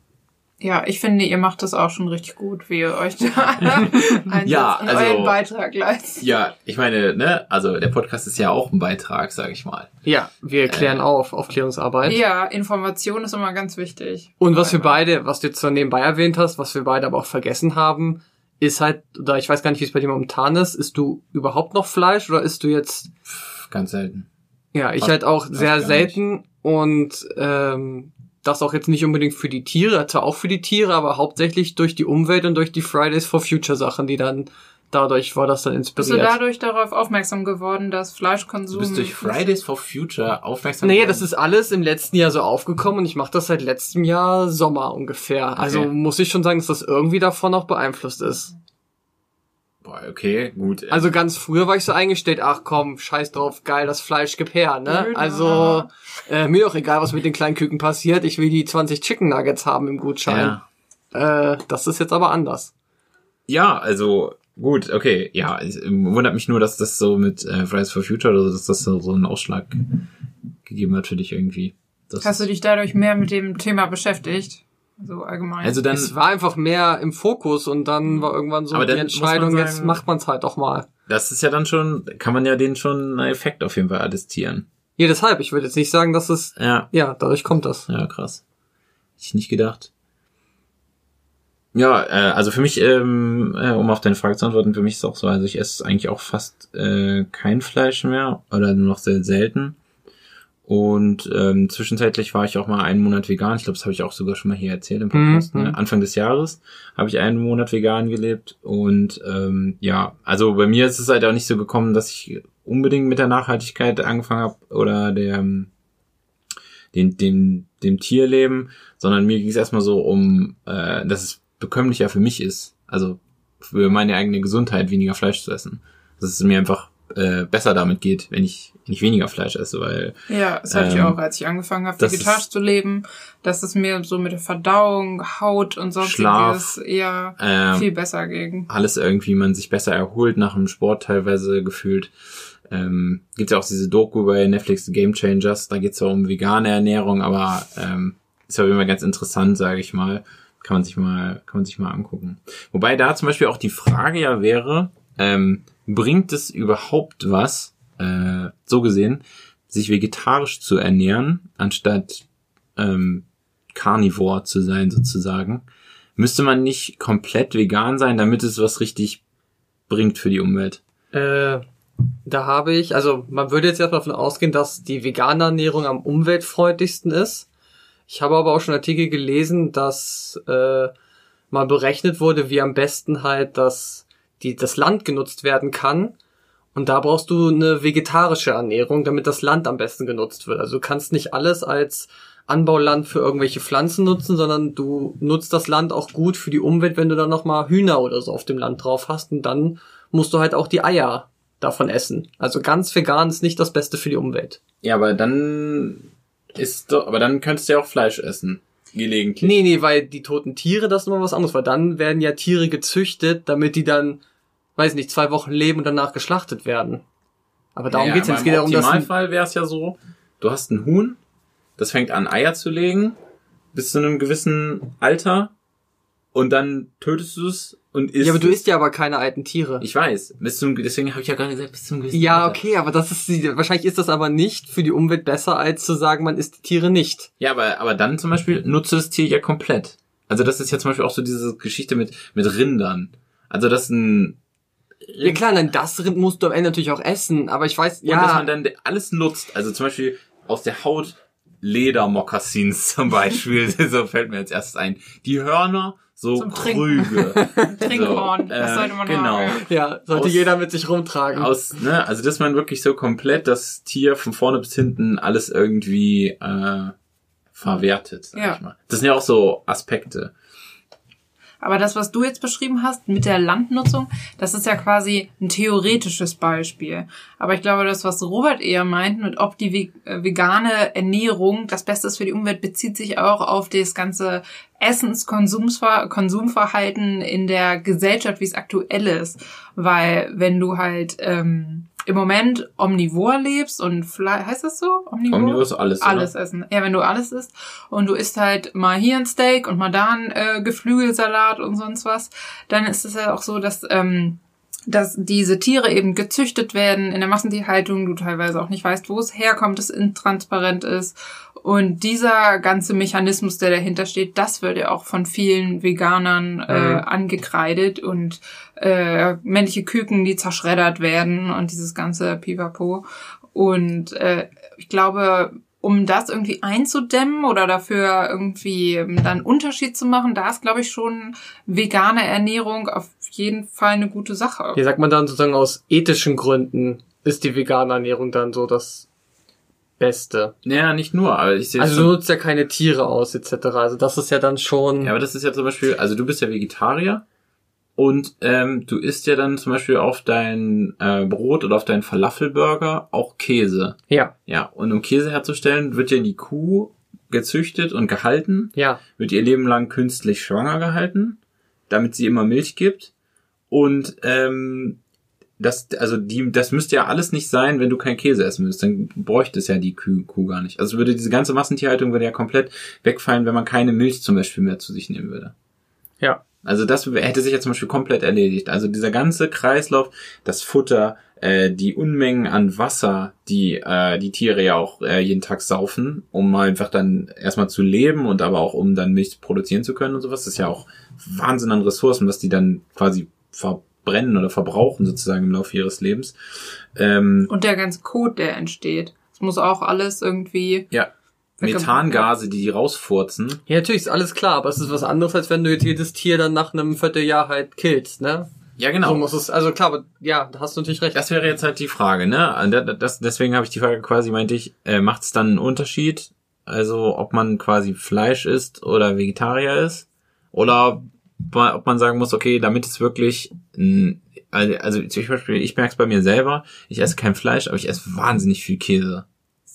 Ja, ich finde, ihr macht das auch schon richtig gut, wie ihr euch da Ja, also- euren Beitrag leistet. Ja, ich meine, ne, also der Podcast ist ja auch ein Beitrag, sag ich mal. Ja, wir klären Äh. auf, Aufklärungsarbeit. Ja, Information ist immer ganz wichtig. Und was wir beide, was du jetzt so nebenbei erwähnt hast, was wir beide aber auch vergessen haben, ist halt, oder ich weiß gar nicht, wie es bei dir momentan ist, isst du überhaupt noch Fleisch oder isst du jetzt, Pff, Ganz selten. ja, ich Fast- halt auch sehr selten und ähm, das auch jetzt nicht unbedingt für die Tiere, zwar auch für die Tiere, aber hauptsächlich durch die Umwelt und durch die Fridays for Future Sachen, die dann dadurch war das dann Bist du inspiriert. dadurch darauf aufmerksam geworden, dass Fleischkonsum... Du bist durch Fridays for Future aufmerksam Nee, geworden? das ist alles im letzten Jahr so aufgekommen und ich mache das seit letztem Jahr Sommer ungefähr. Also Okay. muss ich schon sagen, dass das irgendwie davon auch beeinflusst ist. Boah, okay, gut. Also ganz früher war ich so eingestellt, ach komm, scheiß drauf, geil, das Fleisch gib her, ne? Blöd, Also äh, mir doch egal, was mit den kleinen Küken passiert, ich will die 20 Chicken Nuggets haben im Gutschein. ja. Äh, das ist jetzt aber anders. Ja, also gut, okay, ja, es ähm, wundert mich nur, dass das so mit äh, Fridays for Future oder so, dass das so, so einen Ausschlag gegeben hat für dich irgendwie. Das Hast du dich dadurch mehr mit dem Thema beschäftigt? So allgemein. also dann, es war einfach mehr im Fokus und dann war irgendwann so Aber die Entscheidung, man jetzt sagen- macht man's halt doch mal. das ist ja dann schon, kann man ja den schon einen Effekt auf jeden Fall attestieren. Ja, deshalb, ich würde jetzt nicht sagen, dass es, Ja, ja, dadurch kommt das. ja, krass. Hätte ich nicht gedacht. Ja, äh, also für mich, ähm, äh, um auf deine Frage zu antworten, für mich ist es auch so, also ich esse eigentlich auch fast äh, kein Fleisch mehr oder nur noch sehr selten. Und ähm, zwischenzeitlich war ich auch mal einen Monat vegan. Ich glaube, das habe ich auch sogar schon mal hier erzählt im Podcast. Mhm. Ne? Anfang des Jahres habe ich einen Monat vegan gelebt. Und ähm, ja, also bei mir ist es halt auch nicht so gekommen, dass ich unbedingt mit der Nachhaltigkeit angefangen habe oder der ähm, dem, dem, dem Tierleben, sondern mir ging es erstmal so um, äh, dass es bekömmlicher für mich ist, also für meine eigene Gesundheit weniger Fleisch zu essen. Dass es mir einfach äh, besser damit geht, wenn ich, wenn ich weniger Fleisch esse, weil ja, das hatte ich ähm, auch, als ich angefangen habe, vegetarisch ist- zu leben, dass es mir so mit der Verdauung, Haut und sonstiges Schlaf, eher ähm, viel besser ging. alles irgendwie man sich besser erholt nach dem Sport teilweise gefühlt. Ähm, gibt ja auch diese Doku bei Netflix Game Changers, da geht's ja um vegane Ernährung, aber ähm, ist ja immer ganz interessant, sage ich mal. Kann man sich mal, kann man sich mal angucken. Wobei da zum Beispiel auch die Frage ja wäre, ähm, bringt es überhaupt was, äh, so gesehen, sich vegetarisch zu ernähren, anstatt ähm, Carnivore zu sein sozusagen? Müsste man nicht komplett vegan sein, damit es was richtig bringt für die Umwelt? Äh, da habe ich, also man würde jetzt erstmal davon ausgehen, dass die vegane Ernährung am umweltfreundlichsten ist. Ich habe aber auch schon Artikel gelesen, dass äh, mal berechnet wurde, wie am besten halt das, die, das Land genutzt werden kann. Und da brauchst du eine vegetarische Ernährung, damit das Land am besten genutzt wird. Also du kannst nicht alles als Anbauland für irgendwelche Pflanzen nutzen, sondern du nutzt das Land auch gut für die Umwelt, wenn du dann nochmal Hühner oder so auf dem Land drauf hast. Und dann musst du halt auch die Eier davon essen. Also ganz vegan ist nicht das Beste für die Umwelt. Ja, aber dann ist doch, aber dann könntest du ja auch Fleisch essen. Gelegentlich. Nee, nee, weil die toten Tiere, das ist immer was anderes, weil dann werden ja Tiere gezüchtet, damit die dann, weiß nicht, zwei Wochen leben und danach geschlachtet werden. Aber darum Ja, geht's ja. Es geht ja um Im das. Optimalfall wäre es ja so, du hast ein Huhn, das fängt an Eier zu legen, bis zu einem gewissen Alter und dann tötest du es und isst Ja, aber du isst ja aber keine alten Tiere. Ich weiß, bis zum, deswegen habe ich ja gerade gesagt, bis zum gewissen Ja, Alter. okay, aber das ist die, wahrscheinlich ist das aber nicht für die Umwelt besser, als zu sagen, man isst die Tiere nicht. Ja, aber, aber dann zum Beispiel nutze das Tier ja komplett. Also das ist ja zum Beispiel auch so diese Geschichte mit, mit Rindern. Also das ein, Ja klar, nein, das Rind musst du am Ende natürlich auch essen, aber ich weiß, und dass ja, man dann alles nutzt. Also zum Beispiel aus der Haut Ledermokassins zum Beispiel. so fällt mir als erstes ein. Die Hörner, so Zum Trinken. Krüge. Trinkhorn, So, das äh, sollte man genau. haben. ja, sollte aus- jeder mit sich rumtragen. Aus, ne, also dass man wirklich so komplett das Tier von vorne bis hinten alles irgendwie äh, verwertet, sag Ja. ich mal. Das sind ja auch so Aspekte. Aber das, was du jetzt beschrieben hast mit der Landnutzung, das ist ja quasi ein theoretisches Beispiel. Aber ich glaube, das, was Robert eher meint, mit ob die äh, vegane Ernährung das Beste ist für die Umwelt, bezieht sich auch auf das ganze Essens-Konsumverhalten in der Gesellschaft, wie es aktuell ist. Weil wenn du halt ähm, im Moment omnivor lebst und Fleisch, heißt das so? Omnivor? Omnivor ist alles, oder? Alles essen. Ja, wenn du alles isst und du isst halt mal hier ein Steak und mal da ein äh, Geflügelsalat und sonst was, dann ist es ja auch so, dass ähm, dass diese Tiere eben gezüchtet werden in der Massentierhaltung, du teilweise auch nicht weißt, wo es herkommt, es intransparent ist. Und dieser ganze Mechanismus, der dahinter steht, das wird ja auch von vielen Veganern äh, Mhm. angekreidet und äh, männliche Küken, die zerschreddert werden und dieses ganze Pipapo. Und äh, ich glaube, um das irgendwie einzudämmen oder dafür irgendwie ähm, dann einen Unterschied zu machen, da ist, glaube ich, schon vegane Ernährung auf jeden Fall eine gute Sache. Hier sagt man dann sozusagen aus ethischen Gründen ist die vegane Ernährung dann so das Beste. Naja, nicht nur, aber ich sehe Also du nutzt ja keine Tiere aus etc. Also das ist ja dann schon. Ja, aber das ist ja zum Beispiel, also du bist ja Vegetarier und ähm, du isst ja dann zum Beispiel auf dein äh, Brot oder auf deinen Falafelburger auch Käse. ja, Ja, und um Käse herzustellen, wird ja die Kuh gezüchtet und gehalten, ja. wird ihr Leben lang künstlich schwanger gehalten, damit sie immer Milch gibt. Und ähm, das, also die, das müsste ja alles nicht sein, wenn du kein Käse essen müsst. Dann bräuchte es ja die Kuh, Kuh gar nicht. Also würde diese ganze Massentierhaltung würde ja komplett wegfallen, wenn man keine Milch zum Beispiel mehr zu sich nehmen würde. Ja. Also das hätte sich ja zum Beispiel komplett erledigt. Also dieser ganze Kreislauf, das Futter, äh, die Unmengen an Wasser, die äh, die Tiere ja auch äh, jeden Tag saufen, um einfach dann erstmal zu leben und aber auch um dann Milch produzieren zu können und sowas, das ist ja auch Wahnsinn an Ressourcen, was die dann quasi verbrennen oder verbrauchen sozusagen im Laufe ihres Lebens. Ähm, Und der ganze Kot, der entsteht. Es muss auch alles irgendwie. ja. Methangase, die die rausfurzen. Ja, natürlich ist alles klar, aber es ist was anderes, als wenn du jetzt jedes Tier dann nach einem Vierteljahr halt killst, ne? Ja, genau. So muss es, also klar, aber ja, da hast du natürlich recht. Das wäre jetzt halt die Frage, ne? Da- Das, deswegen habe ich die Frage quasi, meinte ich, äh, macht es dann einen Unterschied? Also ob man quasi Fleisch isst oder Vegetarier ist? Oder ob- man sagen muss, okay, damit es wirklich, also zum Beispiel, ich merke es bei mir selber, ich esse kein Fleisch, aber ich esse wahnsinnig viel Käse.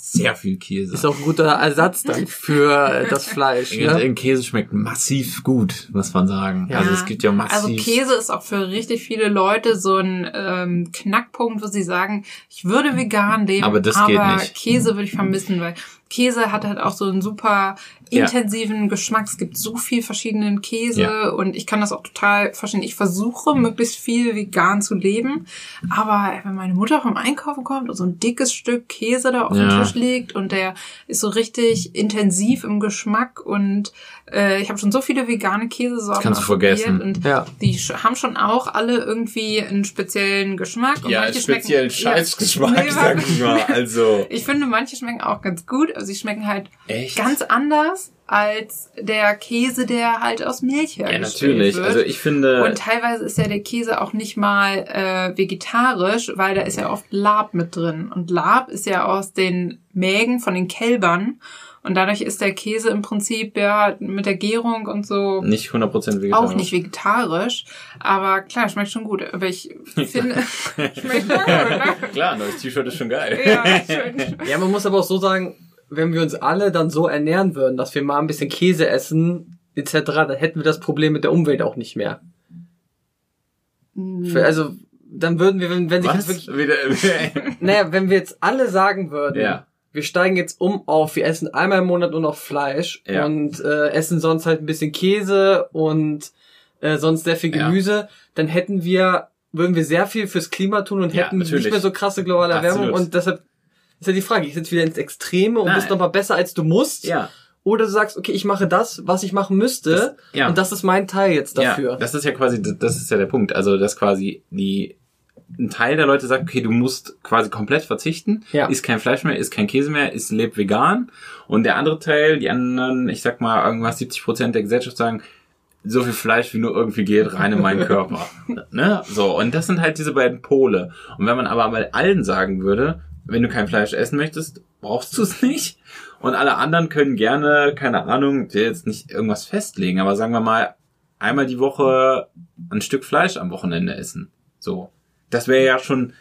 Sehr viel Käse. Ist auch ein guter Ersatz dann für äh, das Fleisch, Ja. ne? Käse schmeckt massiv gut, muss man sagen. Ja. Also es gibt ja massiv. Also Käse ist auch für richtig viele Leute so ein ähm, Knackpunkt, wo sie sagen, ich würde vegan leben, Aber das geht nicht. Käse würde ich vermissen, weil Käse hat halt auch so einen super Ja. intensiven Geschmack. Es gibt so viel verschiedenen Käse Ja. und ich kann das auch total verstehen. Ich versuche möglichst viel vegan zu leben, aber wenn meine Mutter vom Einkaufen kommt und so ein dickes Stück Käse da auf Ja. dem Tisch liegt und der ist so richtig intensiv im Geschmack und äh, ich habe schon so viele vegane Käsesorten Kannst du vergessen. und Ja. die haben schon auch alle irgendwie einen speziellen Geschmack. Und ja, manche speziellen schmecken, Scheißgeschmack, Ja, nee, sag ich mal. Also. Ich finde, manche schmecken auch ganz gut. Also sie schmecken halt Echt? ganz anders als der Käse, der halt aus Milch Ja, hergestellt natürlich. wird. Also ich finde. und teilweise ist ja der Käse auch nicht mal äh, vegetarisch, weil da ist ja oft Lab mit drin. Und Lab ist ja aus den Mägen von den Kälbern. Und dadurch ist der Käse im Prinzip ja mit der Gärung und so nicht 100% vegetarisch. auch nicht vegetarisch. Aber klar, schmeckt schon gut. Aber ich finde, schmeckt schon gut, ne? Klar, neues T-Shirt ist schon geil. Ja, schön. Ja, man muss aber auch so sagen, wenn wir uns alle dann so ernähren würden, dass wir mal ein bisschen Käse essen, etc., dann hätten wir das Problem mit der Umwelt auch nicht mehr. Für, also, dann würden wir, wenn, wenn sich jetzt wirklich, Wieder, naja, wenn wir jetzt alle sagen würden, ja. wir steigen jetzt um auf, wir essen einmal im Monat nur noch Fleisch Ja. und äh, essen sonst halt ein bisschen Käse und äh, sonst sehr viel Ja. Gemüse, dann hätten wir, würden wir sehr viel fürs Klima tun und Ja, hätten nicht mehr so krasse globale Erwärmung und deshalb ist ja die Frage, ich jetzt wieder ins Extreme und Nein. bist noch mal besser als du musst Ja. oder du sagst, okay, ich mache das, was ich machen müsste Das- ja. und das ist mein Teil jetzt dafür. Ja, das ist ja quasi, das ist ja der Punkt. Also, dass quasi die, ein Teil der Leute sagt, okay, du musst quasi komplett verzichten, Ja. isst kein Fleisch mehr, isst kein Käse mehr, isst, lebt vegan. Und der andere Teil, die anderen, ich sag mal, irgendwas 70 Prozent der Gesellschaft sagen, so viel Fleisch wie nur irgendwie geht, rein in meinen Körper. ne? So, und das sind halt diese beiden Pole. Und wenn man aber bei allen sagen würde, wenn du kein Fleisch essen möchtest, brauchst du es nicht. Und alle anderen können gerne, keine Ahnung, will jetzt nicht irgendwas festlegen, aber sagen wir mal, einmal die Woche ein Stück Fleisch am Wochenende essen. So. Das wäre ja schon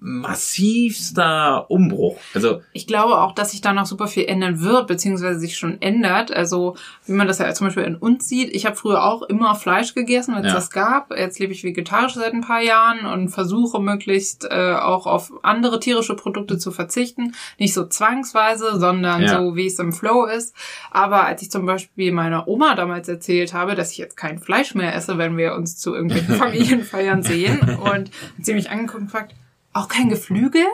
massivster Umbruch. Also Ich glaube auch, dass sich da noch super viel ändern wird, beziehungsweise sich schon ändert. Also, wie man das ja zum Beispiel in uns sieht. Ich habe früher auch immer Fleisch gegessen, wenn es Ja. das gab. Jetzt lebe ich vegetarisch seit ein paar Jahren und versuche möglichst äh, auch auf andere tierische Produkte zu verzichten. Nicht so zwangsweise, sondern Ja. so, wie es im Flow ist. Aber als ich zum Beispiel meiner Oma damals erzählt habe, dass ich jetzt kein Fleisch mehr esse, wenn wir uns zu irgendwelchen Familienfeiern sehen und sie mich angeguckt und gefragt, auch kein Geflügel?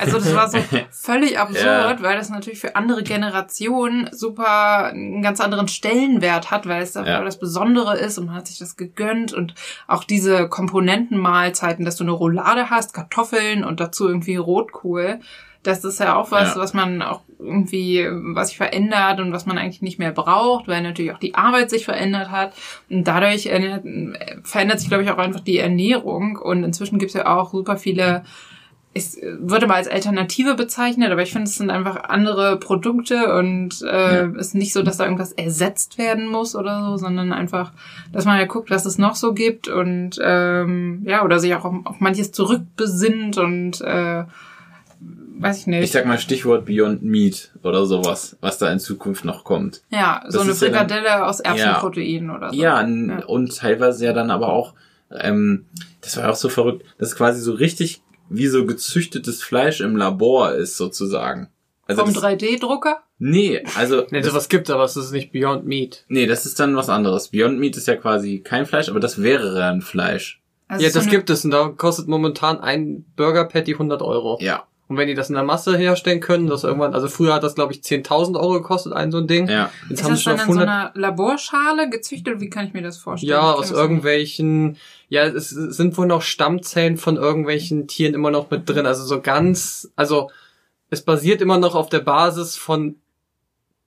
Also das war so völlig absurd, Ja. weil das natürlich für andere Generationen super einen ganz anderen Stellenwert hat, weil es da Ja. das Besondere ist und man hat sich das gegönnt und auch diese Komponentenmahlzeiten, dass du eine Roulade hast, Kartoffeln und dazu irgendwie Rotkohl. Das ist ja auch was, Ja. was man auch irgendwie, was sich verändert und was man eigentlich nicht mehr braucht, weil natürlich auch die Arbeit sich verändert hat. Und dadurch ändert, verändert sich, glaube ich, auch einfach die Ernährung. Und inzwischen gibt es ja auch super viele ich würde mal als Alternative bezeichnet, aber ich finde, es sind einfach andere Produkte und äh, Ja. ist nicht so, dass da irgendwas ersetzt werden muss oder so, sondern einfach, dass man ja guckt, was es noch so gibt und ähm, ja, oder sich auch auf, auf manches zurückbesinnt und äh, weiß ich nicht. ich sag mal Stichwort Beyond Meat oder sowas, was da in Zukunft noch kommt. ja, so das eine ist ja dann- Frikadelle aus Erbsenprotein oder so. Ja, n- und teilweise ja dann aber auch, ähm, das war auch so verrückt, dass es quasi so richtig wie so gezüchtetes Fleisch im Labor ist, sozusagen. Also Vom das, 3D-Drucker? nee, also Nee, sowas gibt's, aber es ist nicht Beyond Meat. nee, das ist dann was anderes. Beyond Meat ist ja quasi kein Fleisch, aber das wäre dann Fleisch. Also ja, so das gibt es und da kostet momentan ein Burger Patty 100 Euro. Ja, Und wenn die das in der Masse herstellen können, das irgendwann, also früher hat das glaube ich 10.000 Euro gekostet, ein so ein Ding. ja. Jetzt Ist haben das dann in so 100, einer Laborschale gezüchtet? Wie kann ich mir das vorstellen? ja, aus irgendwelchen, ja, es sind wohl noch Stammzellen von irgendwelchen Tieren immer noch mit drin. Also so ganz, also es basiert immer noch auf der Basis von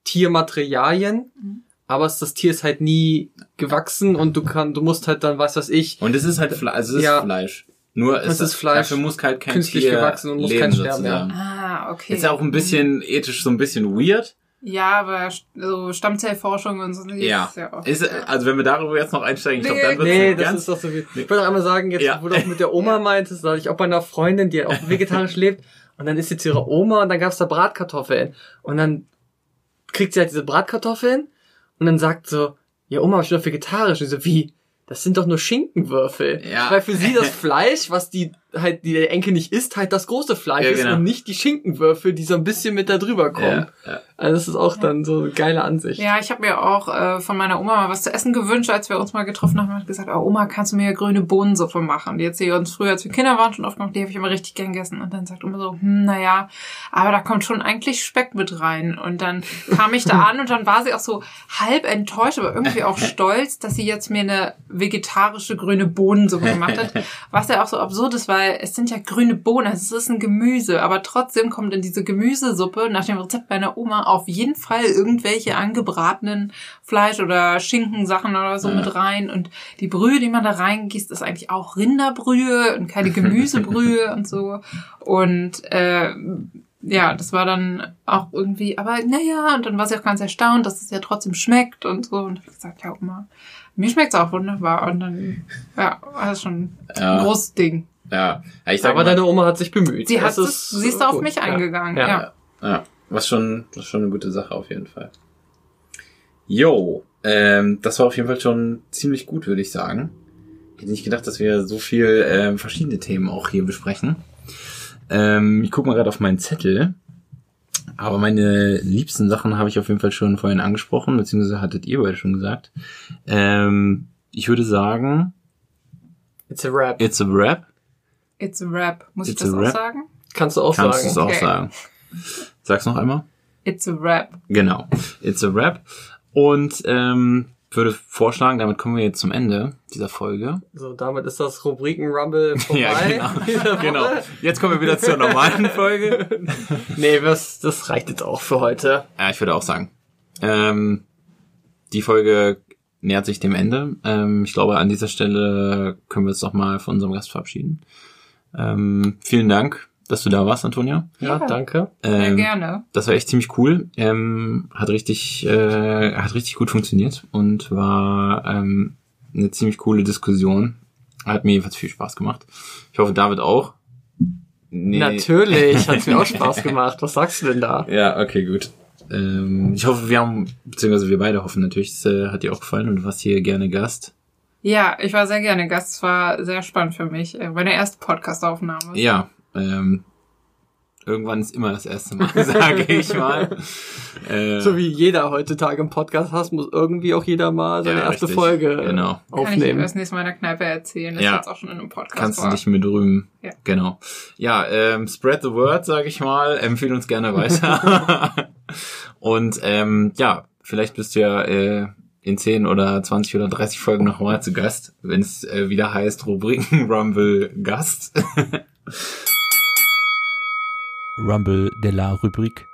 Tiermaterialien, Mhm. aber das Tier ist halt nie gewachsen und du kann, du musst halt dann, weiß was ich, Und es ist halt Fleisch, also es ist Ja. Fleisch. Nur Es ist Fleisch, Dafür muss halt kein künstlich Tier gewachsen und muss leben, kein Sterben sozusagen. Ah, okay. Ist ja auch ein bisschen ethisch so ein bisschen weird. Ja, aber so Stammzellforschung und so. Ja. Ist ja auch, Ist, also wenn wir darüber jetzt noch einsteigen, ich glaube, Nee. dann wird Nee, es das ganz ist doch so viel. Ich wollte noch einmal sagen, jetzt, Ja. wo du auch mit der Oma meintest, dass ich auch bei einer Freundin, die auch vegetarisch lebt, und dann ist jetzt ihre Oma und dann gab's da Bratkartoffeln. Und dann kriegt sie halt diese Bratkartoffeln und dann sagt so, ja Oma, ich bin doch vegetarisch. Und ich so, wie? Das sind doch nur Schinkenwürfel. Ja. Weil für sie das Fleisch, was die halt, die der Enkel nicht isst, halt das große Fleisch Ja, ist genau. und nicht die Schinkenwürfel, die so ein bisschen mit da drüber kommen. ja, ja. Also das ist auch dann so eine geile Ansicht. Ja, ich habe mir auch äh, von meiner Oma mal was zu essen gewünscht, als wir uns mal getroffen haben. Hat gesagt, oh Oma, kannst du mir grüne Bohnensuppe machen? Die hat sie uns früher, als wir Kinder waren, schon oft gemacht. Die habe ich immer richtig gern gegessen. Und dann sagt Oma so, hm, naja, aber da kommt schon eigentlich Speck mit rein. Und dann kam ich da an und dann war sie auch so halb enttäuscht, aber irgendwie auch stolz, dass sie jetzt mir eine vegetarische grüne Bohnensuppe gemacht hat. Was ja auch so absurd ist, weil es sind ja grüne Bohnen, es ist ein Gemüse, aber trotzdem kommt in diese Gemüsesuppe nach dem Rezept meiner Oma auf jeden Fall irgendwelche angebratenen Fleisch- oder Schinkensachen oder so Ja. mit rein. Und die Brühe, die man da reingießt, ist eigentlich auch Rinderbrühe und keine Gemüsebrühe und so. Und äh, ja, das war dann auch irgendwie, aber naja, und dann war sie auch ganz erstaunt, dass es ja trotzdem schmeckt und so. Und ich gesagt, ja, Oma, mir schmeckt's auch wunderbar. Und dann, ja, war das schon Ja. ein großes Ding. Ja, ja ich sag Aber mal, deine Oma hat sich bemüht. Sie hat es, sie ist auf gut. mich Ja. eingegangen, Ja. ja. ja, was schon, was schon eine gute Sache auf jeden Fall. Jo, ähm, das war auf jeden Fall schon ziemlich gut, würde ich sagen. Ich hätte nicht gedacht, dass wir so viel ähm, verschiedene Themen auch hier besprechen. Ähm, ich gucke mal gerade auf meinen Zettel. Aber meine liebsten Sachen habe ich auf jeden Fall schon vorhin angesprochen, beziehungsweise hattet ihr beide schon gesagt. Ähm, ich würde sagen, It's a rap. it's a rap. It's a rap. Muss It's ich das auch sagen? Kannst du auch Kannst du es sagen. auch Okay. sagen. Sag's noch einmal. It's a rap. Genau. It's a Rap. Und ähm, würde vorschlagen, damit kommen wir jetzt zum Ende dieser Folge. So, damit ist das Rubriken-Rumble vorbei. Ja, genau. Genau. Jetzt kommen wir wieder zur normalen Folge. Nee, was, das reicht jetzt auch für heute. Ja, ich würde auch sagen. Ähm, die Folge nähert sich dem Ende. Ähm, ich glaube, an dieser Stelle können wir uns doch mal von unserem Gast verabschieden. Ähm, vielen Dank, dass du da warst, Antonia. Ja, Ja. danke. Sehr Ähm, gerne. Das war echt ziemlich cool. Ähm, hat richtig, äh, hat richtig gut funktioniert und war ähm, eine ziemlich coole Diskussion. Hat mir jedenfalls viel Spaß gemacht. Ich hoffe, David auch. Nee. Natürlich, hat's mir auch Spaß gemacht. Was sagst du denn da? Ja, okay, gut. Ähm, ich hoffe, wir haben, beziehungsweise wir beide hoffen natürlich, es äh, hat dir auch gefallen und du warst hier gerne Gast. Ja, ich war sehr gerne Gast. Es war sehr spannend für mich. Äh, Meine erste Podcast-Aufnahme. Ja, ähm, irgendwann ist immer das erste Mal, sage ich mal. Äh, So wie jeder heutzutage im Podcast hast, muss irgendwie auch jeder mal seine Ja, erste richtig. Folge Genau. Kann ich aufnehmen. das nächste Mal in der Kneipe erzählen. Das Ja. jetzt auch schon in einem Podcast kannst du war. dich mit rühmen. Ja. Genau. Ja, ähm, spread the word, sage ich mal. Empfehl uns gerne weiter. Und ähm, ja, vielleicht bist du ja äh, in 10 oder 20 oder 30 Folgen noch mal zu Gast, wenn es äh, wieder heißt Rubriken Rumble Gast. Rumble de la Rubrik.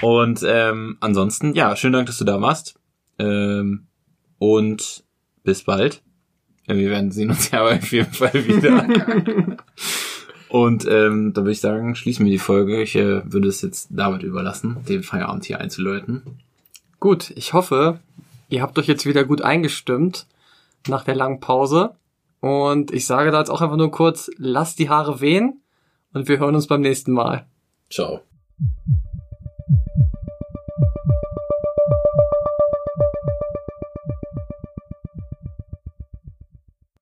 Und ähm, ansonsten, ja, schönen Dank, dass du da warst. Ähm, und bis bald. Wir werden sehen uns ja auf jeden Fall wieder. und ähm, da würde ich sagen, schließen wir die Folge. Ich äh, würde es jetzt damit überlassen, den Feierabend hier einzuläuten. Gut, ich hoffe, ihr habt euch jetzt wieder gut eingestimmt nach der langen Pause. Und ich sage da jetzt auch einfach nur kurz, lasst die Haare wehen und wir hören uns beim nächsten Mal. Ciao.